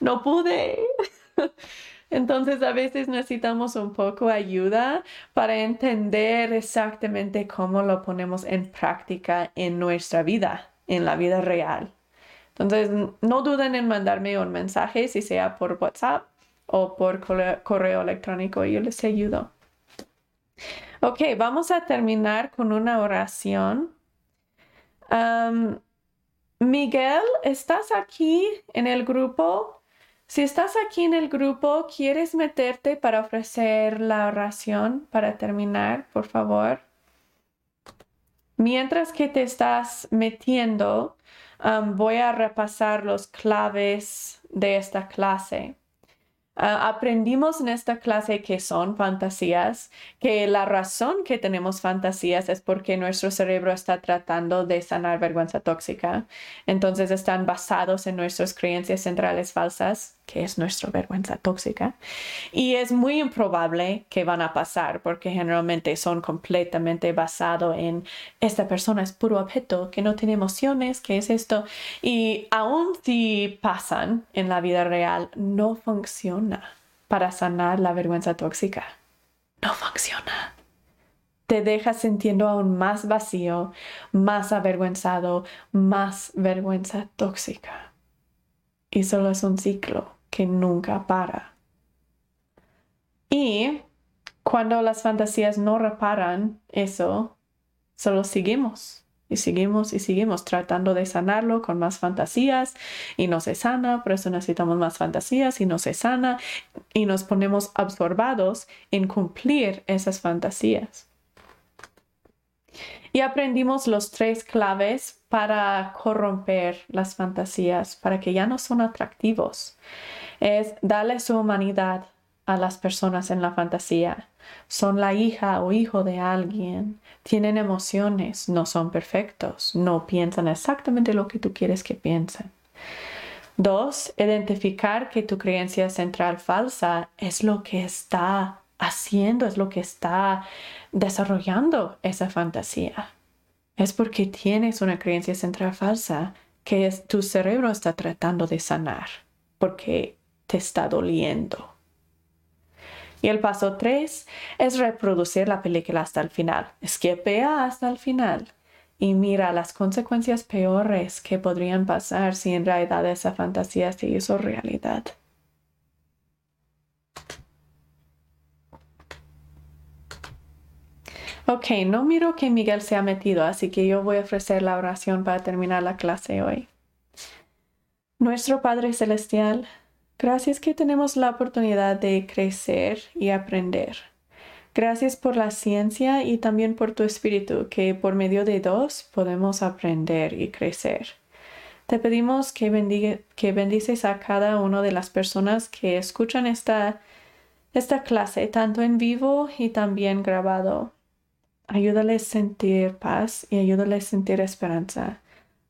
S1: no pude. Entonces a veces necesitamos un poco ayuda para entender exactamente cómo lo ponemos en práctica en nuestra vida, en la vida real. Entonces no duden en mandarme un mensaje, si sea por WhatsApp o por correo electrónico, yo les ayudo. Ok, vamos a terminar con una oración. Miguel, ¿estás aquí en el grupo? Si estás aquí en el grupo, ¿quieres meterte para ofrecer la oración para terminar, por favor? Mientras que te estás metiendo, voy a repasar los claves de esta clase. Ah, aprendimos en esta clase que son fantasías, que la razón que tenemos fantasías es porque nuestro cerebro está tratando de sanar vergüenza tóxica. Entonces están basados en nuestras creencias centrales falsas que es nuestra vergüenza tóxica. Y es muy improbable que van a pasar porque generalmente son completamente basados en esta persona es puro objeto, que no tiene emociones, que es esto. Y aun si pasan en la vida real, no funciona para sanar la vergüenza tóxica. No funciona. Te deja sintiendo aún más vacío, más avergüenzado, más vergüenza tóxica. Y solo es un ciclo que nunca para. Y cuando las fantasías no reparan eso, solo seguimos y seguimos y seguimos tratando de sanarlo con más fantasías y no se sana, por eso necesitamos más fantasías y no se sana y nos ponemos absorbados en cumplir esas fantasías. Y aprendimos los tres claves para corromper las fantasías, para que ya no son atractivos es darle su humanidad a las personas en la fantasía. Son la hija o hijo de alguien, tienen emociones, no son perfectos, no piensan exactamente lo que tú quieres que piensen. Dos, identificar que tu creencia central falsa es lo que está haciendo, es lo que está desarrollando esa fantasía. Es porque tienes una creencia central falsa que tu cerebro está tratando de sanar, porque te está doliendo. Y el paso tres es reproducir la película hasta el final. Esquipea hasta el final y mira las consecuencias peores que podrían pasar si en realidad esa fantasía se hizo realidad. Ok, no miro que Miguel se ha metido, así que yo voy a ofrecer la oración para terminar la clase hoy. Nuestro Padre Celestial, Gracias que tenemos la oportunidad de crecer y aprender. Gracias por la ciencia y también por tu espíritu, que por medio de dos podemos aprender y crecer. Te pedimos que, bendices a cada una de las personas que escuchan esta, esta clase, tanto en vivo y también grabado. Ayúdales a sentir paz y ayúdales a sentir esperanza.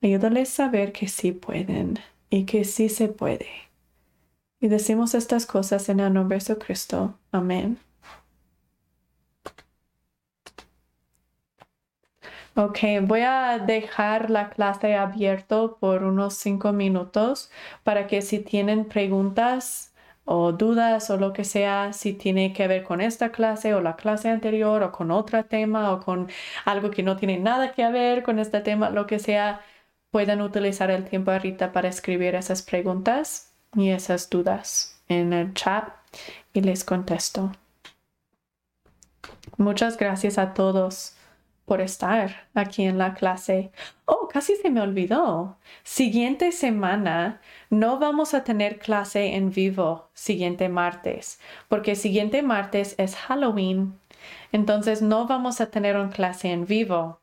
S1: Ayúdales a saber que sí pueden y que sí se puede. Y decimos estas cosas en el nombre de Cristo. Amén. Ok, voy a dejar la clase abierto por unos cinco minutos para que si tienen preguntas o dudas o lo que sea, si tiene que ver con esta clase o la clase anterior o con otro tema o con algo que no tiene nada que ver con este tema, lo que sea, pueden utilizar el tiempo ahorita para escribir esas preguntas y esas dudas en el chat y les contesto. Muchas gracias a todos por estar aquí en la clase. Oh, casi se me olvidó. Siguiente semana no vamos a tener clase en vivo siguiente martes, porque siguiente martes es Halloween. Entonces no vamos a tener una clase en vivo.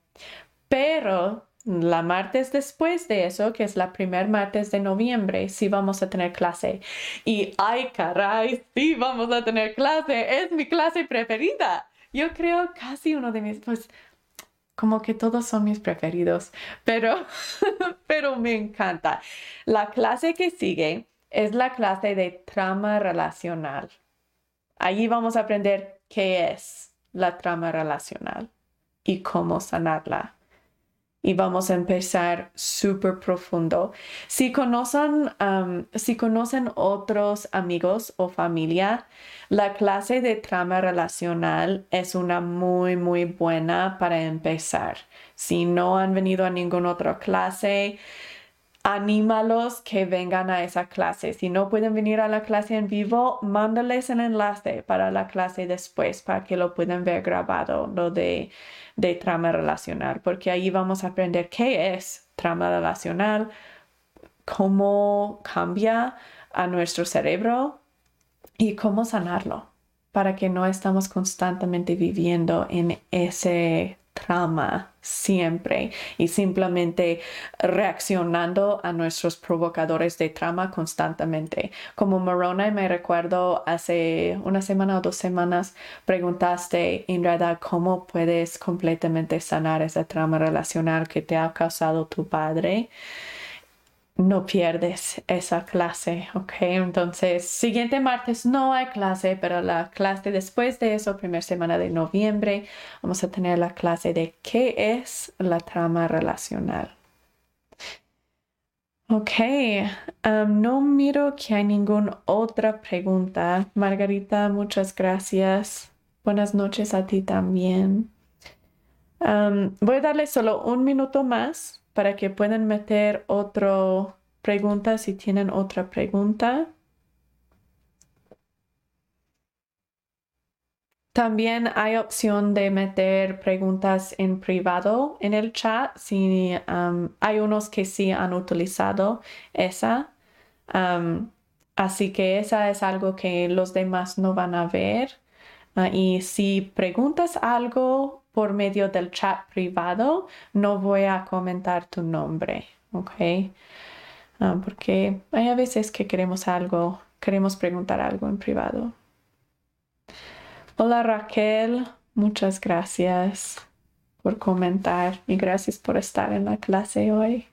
S1: Pero la martes después de eso, que es la primer martes de noviembre, sí vamos a tener clase. Y ay, caray, sí vamos a tener clase. Es mi clase preferida. Yo creo casi uno de mis, pues, como que todos son mis preferidos, pero, pero me encanta. La clase que sigue es la clase de trama relacional. Allí vamos a aprender qué es la trama relacional y cómo sanarla. Y vamos a empezar súper profundo. Si conocen, si conocen otros amigos o familia, la clase de trama relacional es una muy, muy buena para empezar. Si no han venido a ninguna otra clase, anímalos que vengan a esa clase. Si no pueden venir a la clase en vivo, mándales el enlace para la clase después para que lo puedan ver grabado, lo de, trama relacional, porque ahí vamos a aprender qué es trama relacional, cómo cambia a nuestro cerebro y cómo sanarlo para que no estamos constantemente viviendo en ese trama siempre y simplemente reaccionando a nuestros provocadores de trama constantemente. Como Morona, me recuerdo hace una semana o dos semanas preguntaste realidad cómo puedes completamente sanar esa trama relacional que te ha causado tu padre no pierdes esa clase, ¿ok? Entonces, siguiente martes no hay clase, pero la clase después de eso, primera semana de noviembre, vamos a tener la clase de qué es la trama relacional. Ok, um, no miro que hay ninguna otra pregunta. Margarita, muchas gracias. Buenas noches a ti también. Um, voy a darle solo un minuto más para que puedan meter otra pregunta si tienen otra pregunta. También hay opción de meter preguntas en privado en el chat si hay unos que sí han utilizado esa. Así que esa es algo que los demás no van a ver. Ah, y si preguntas algo por medio del chat privado, no voy a comentar tu nombre, ¿ok? Ah, porque hay veces que queremos algo, queremos preguntar algo en privado. Hola Raquel, muchas gracias por comentar y gracias por estar en la clase hoy.